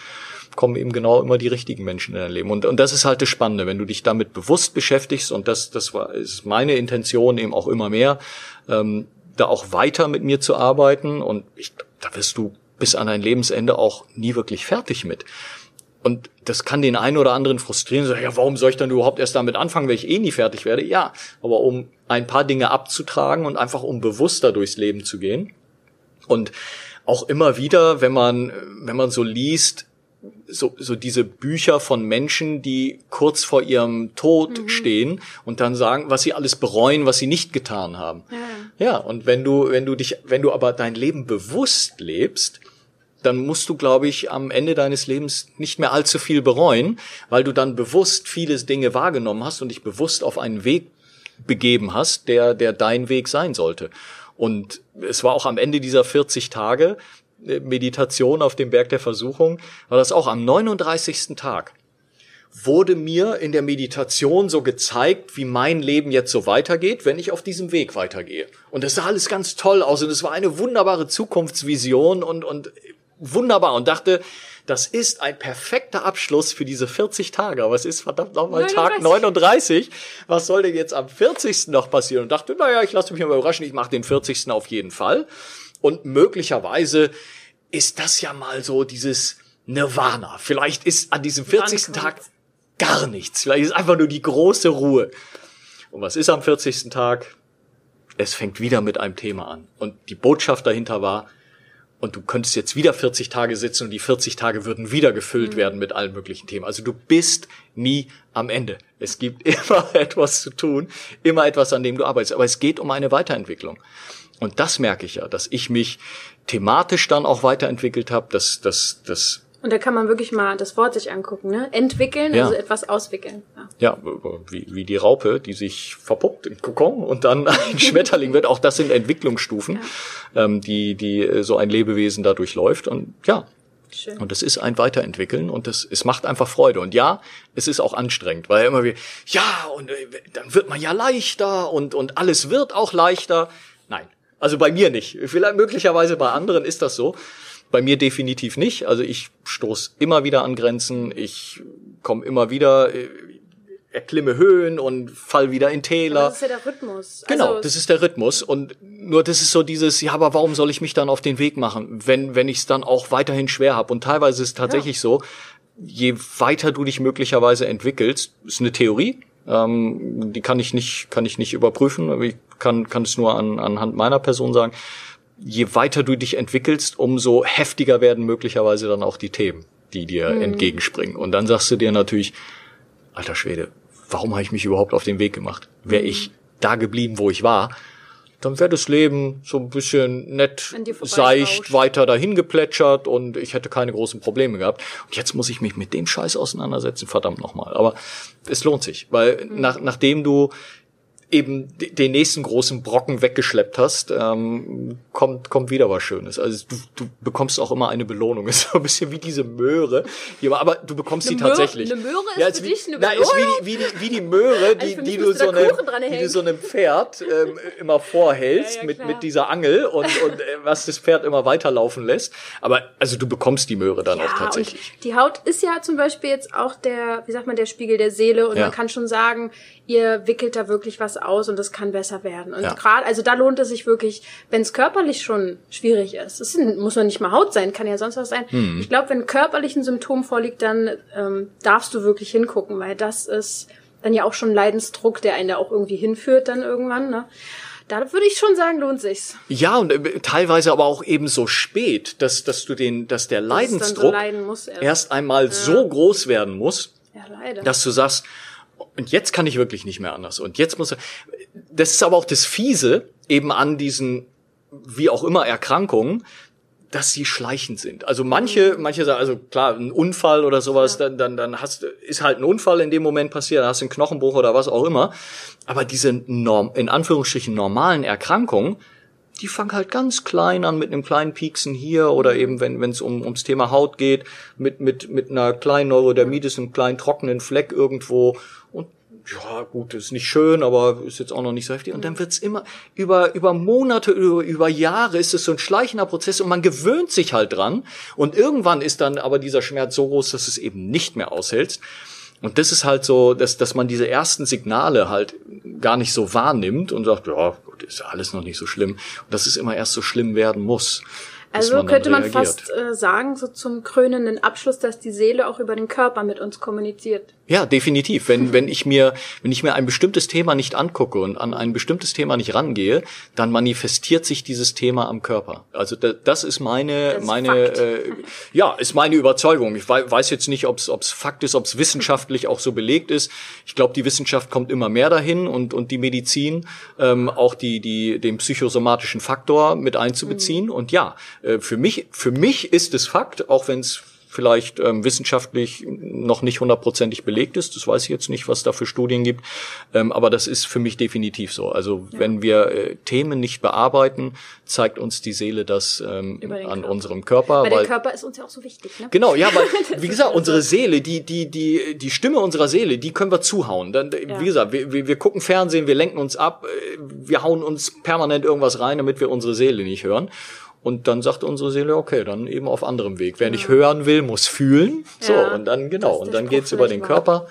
Speaker 3: kommen eben genau immer die richtigen Menschen in dein Leben und und das ist halt das Spannende, wenn du dich damit bewusst beschäftigst und das das war ist meine Intention eben auch immer mehr ähm, da auch weiter mit mir zu arbeiten und ich, da wirst du bis an dein Lebensende auch nie wirklich fertig mit. Und das kann den einen oder anderen frustrieren, so, ja, warum soll ich dann überhaupt erst damit anfangen, wenn ich eh nie fertig werde? Ja, aber um ein paar Dinge abzutragen und einfach um bewusster durchs Leben zu gehen. Und auch immer wieder, wenn man, wenn man so liest, so, so diese Bücher von Menschen, die kurz vor ihrem Tod mhm. stehen und dann sagen, was sie alles bereuen, was sie nicht getan haben. Ja. ja, und wenn du, wenn du dich, wenn du aber dein Leben bewusst lebst, dann musst du, glaube ich, am Ende deines Lebens nicht mehr allzu viel bereuen, weil du dann bewusst viele Dinge wahrgenommen hast und dich bewusst auf einen Weg begeben hast, der, der dein Weg sein sollte. Und es war auch am Ende dieser 40 Tage, Meditation auf dem Berg der Versuchung, war das auch am 39. Tag wurde mir in der Meditation so gezeigt, wie mein Leben jetzt so weitergeht, wenn ich auf diesem Weg weitergehe. Und das sah alles ganz toll aus und es war eine wunderbare Zukunftsvision und, und wunderbar und dachte, das ist ein perfekter Abschluss für diese 40 Tage. Aber es ist verdammt nochmal Tag 39. Was soll denn jetzt am 40. noch passieren? Und dachte, naja, ich lasse mich mal überraschen, ich mache den 40. auf jeden Fall. Und möglicherweise ist das ja mal so dieses Nirvana. Vielleicht ist an diesem 40. Tag gar nichts. Vielleicht ist einfach nur die große Ruhe. Und was ist am 40. Tag? Es fängt wieder mit einem Thema an. Und die Botschaft dahinter war, und du könntest jetzt wieder 40 Tage sitzen und die 40 Tage würden wieder gefüllt mhm. werden mit allen möglichen Themen. Also du bist nie am Ende. Es gibt *laughs* immer etwas zu tun, immer etwas, an dem du arbeitest. Aber es geht um eine Weiterentwicklung. Und das merke ich ja, dass ich mich thematisch dann auch weiterentwickelt habe, dass, dass, dass
Speaker 2: und da kann man wirklich mal das Wort sich angucken, ne? Entwickeln, ja. also etwas auswickeln.
Speaker 3: Ja, ja wie, wie die Raupe, die sich verpuppt im Kokon und dann *laughs* ein Schmetterling wird. Auch das sind Entwicklungsstufen, ja. ähm, die, die äh, so ein Lebewesen da durchläuft. Und ja, Schön. Und es ist ein Weiterentwickeln und es, es macht einfach Freude. Und ja, es ist auch anstrengend, weil immer wie, ja, und äh, dann wird man ja leichter und, und alles wird auch leichter. Nein, also bei mir nicht. Vielleicht möglicherweise bei anderen ist das so. Bei mir definitiv nicht. Also ich stoß immer wieder an Grenzen. Ich komme immer wieder, äh, erklimme Höhen und fall wieder in Täler. Aber
Speaker 2: das ist ja der Rhythmus.
Speaker 3: Genau, also das ist der Rhythmus. Und nur das ist so dieses, ja, aber warum soll ich mich dann auf den Weg machen, wenn, wenn ich es dann auch weiterhin schwer habe? Und teilweise ist es tatsächlich ja. so, je weiter du dich möglicherweise entwickelst, ist eine Theorie, ähm, die kann ich nicht, kann ich nicht überprüfen, ich kann, kann es nur an, anhand meiner Person sagen je weiter du dich entwickelst, umso heftiger werden möglicherweise dann auch die Themen, die dir mhm. entgegenspringen. Und dann sagst du dir natürlich, alter Schwede, warum habe ich mich überhaupt auf den Weg gemacht? Wäre mhm. ich da geblieben, wo ich war, dann wäre das Leben so ein bisschen nett, seicht, weiter dahin geplätschert und ich hätte keine großen Probleme gehabt. Und jetzt muss ich mich mit dem Scheiß auseinandersetzen, verdammt nochmal. Aber es lohnt sich, weil mhm. nach, nachdem du eben den nächsten großen Brocken weggeschleppt hast, ähm, kommt, kommt wieder was Schönes. Also du, du bekommst auch immer eine Belohnung. *laughs* Ist so ein bisschen wie diese Möhre. Aber du bekommst
Speaker 2: eine
Speaker 3: sie tatsächlich.
Speaker 2: Eine Möhre ist ja, für
Speaker 3: wie,
Speaker 2: dich eine
Speaker 3: Belohnung? Na, ist wie die, wie die, wie die Möhre, die, also die, du so eine, die du so einem Pferd ähm, immer vorhältst ja, ja, mit, mit dieser Angel und, *laughs* und äh, was das Pferd immer weiterlaufen lässt. Aber also du bekommst die Möhre dann auch tatsächlich.
Speaker 2: die Haut ist ja zum Beispiel jetzt auch der, wie sagt man, der Spiegel der Seele und man kann schon sagen, ihr wickelt da wirklich was aus und das kann besser werden. Und ja. gerade, also da lohnt es sich wirklich, wenn es körperlich schon schwierig ist. Das muss man nicht mal Haut sein, kann ja sonst was sein. Mhm. Ich glaube, wenn körperlich ein Symptom vorliegt, dann ähm, darfst du wirklich hingucken, weil das ist dann ja auch schon Leidensdruck, der einen da auch irgendwie hinführt dann irgendwann. Ne? Da würde ich schon sagen, lohnt sich's.
Speaker 3: Ja, und äh, teilweise aber auch eben so spät, dass, dass du den, dass der Leidensdruck so erst. erst. einmal ja. so groß werden muss, ja, dass du sagst, und jetzt kann ich wirklich nicht mehr anders. Und jetzt muss er, das ist aber auch das Fiese eben an diesen, wie auch immer, Erkrankungen, dass sie schleichend sind. Also manche, mhm. manche sagen, also klar, ein Unfall oder sowas, dann, dann, dann hast, ist halt ein Unfall in dem Moment passiert, dann hast du einen Knochenbruch oder was auch immer. Aber diese Norm, in Anführungsstrichen normalen Erkrankungen, die fangen halt ganz klein an mit einem kleinen Pieksen hier oder mhm. eben wenn wenn es um ums Thema Haut geht mit mit mit einer kleinen Neurodermitis, einem kleinen trockenen Fleck irgendwo ja, gut, ist nicht schön, aber ist jetzt auch noch nicht so heftig. Und dann wird's immer über, über Monate, über, über Jahre ist es so ein schleichender Prozess und man gewöhnt sich halt dran. Und irgendwann ist dann aber dieser Schmerz so groß, dass es eben nicht mehr aushält. Und das ist halt so, dass, dass man diese ersten Signale halt gar nicht so wahrnimmt und sagt, ja, gut, ist ja alles noch nicht so schlimm. Und dass es immer erst so schlimm werden muss.
Speaker 2: Also man könnte man fast äh, sagen, so zum krönenden Abschluss, dass die Seele auch über den Körper mit uns kommuniziert.
Speaker 3: Ja, definitiv. Wenn, wenn ich mir, wenn ich mir ein bestimmtes Thema nicht angucke und an ein bestimmtes Thema nicht rangehe, dann manifestiert sich dieses Thema am Körper. Also da, das ist meine, das meine, äh, ja, ist meine Überzeugung. Ich weiß jetzt nicht, ob es Fakt ist, ob es wissenschaftlich auch so belegt ist. Ich glaube, die Wissenschaft kommt immer mehr dahin und, und die Medizin ähm, auch die, die, den psychosomatischen Faktor mit einzubeziehen. Mhm. Und ja, äh, für mich, für mich ist es Fakt, auch wenn es vielleicht ähm, wissenschaftlich noch nicht hundertprozentig belegt ist. Das weiß ich jetzt nicht, was da für Studien gibt. Ähm, aber das ist für mich definitiv so. Also ja. wenn wir äh, Themen nicht bearbeiten, zeigt uns die Seele das ähm, an Körper. unserem Körper.
Speaker 2: Weil, weil der Körper ist uns ja auch so wichtig. Ne?
Speaker 3: Genau, ja, weil *laughs* wie gesagt, unsere Seele, die die die die Stimme unserer Seele, die können wir zuhauen. Dann, ja. Wie gesagt, wir, wir, wir gucken Fernsehen, wir lenken uns ab, äh, wir hauen uns permanent irgendwas rein, damit wir unsere Seele nicht hören. Und dann sagt unsere Seele, okay, dann eben auf anderem Weg. Wer ja. nicht hören will, muss fühlen. So, ja, und dann, genau, und dann geht's über den war. Körper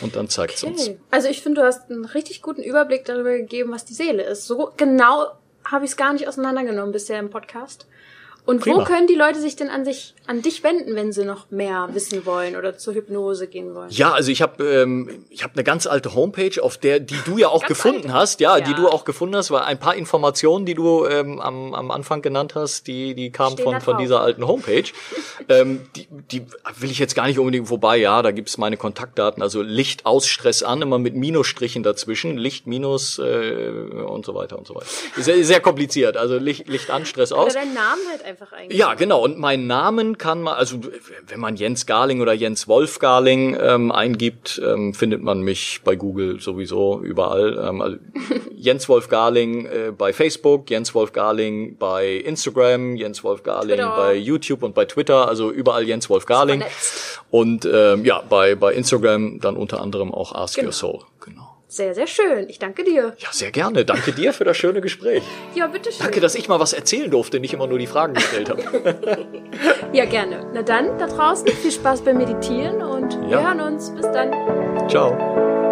Speaker 3: und dann zeigt's okay. uns.
Speaker 2: Also ich finde, du hast einen richtig guten Überblick darüber gegeben, was die Seele ist. So genau habe ich es gar nicht auseinandergenommen bisher im Podcast. Und Prima. wo können die Leute sich denn an sich an dich wenden, wenn sie noch mehr wissen wollen oder zur Hypnose gehen wollen?
Speaker 3: Ja, also ich habe ähm, ich habe eine ganz alte Homepage, auf der die du ja auch gefunden alt. hast, ja, ja, die du auch gefunden hast, weil ein paar Informationen, die du ähm, am, am Anfang genannt hast, die die kamen von von dieser alten Homepage. *laughs* ähm, die, die will ich jetzt gar nicht unbedingt vorbei. Ja, da gibt's meine Kontaktdaten, also Licht aus Stress an, immer mit Minusstrichen dazwischen, Licht minus äh, und so weiter und so weiter. Sehr, sehr kompliziert, also Licht Licht an Stress aus.
Speaker 2: Oder dein Name halt einfach einfach
Speaker 3: eigentlich. Ja, genau. Und meinen Namen kann man, also wenn man Jens Garling oder Jens Wolf Garling ähm, eingibt, ähm, findet man mich bei Google sowieso überall. Ähm, also *laughs* Jens Wolf Garling äh, bei Facebook, Jens Wolf Garling bei Instagram, Jens Wolf Garling Twitter. bei YouTube und bei Twitter, also überall Jens Wolf Garling. Und ähm, ja, bei, bei Instagram dann unter anderem auch Ask genau. Your Soul. Genau.
Speaker 2: Sehr, sehr schön. Ich danke dir.
Speaker 3: Ja, sehr gerne. Danke dir für das schöne Gespräch.
Speaker 2: ja, bitteschön.
Speaker 3: Danke, dass ich mal was erzählen durfte, nicht immer nur die Fragen gestellt habe. *laughs*
Speaker 2: ja, gerne. Na dann, da draußen, viel Spaß beim Meditieren und ja. wir hören uns. Bis dann.
Speaker 3: Ciao.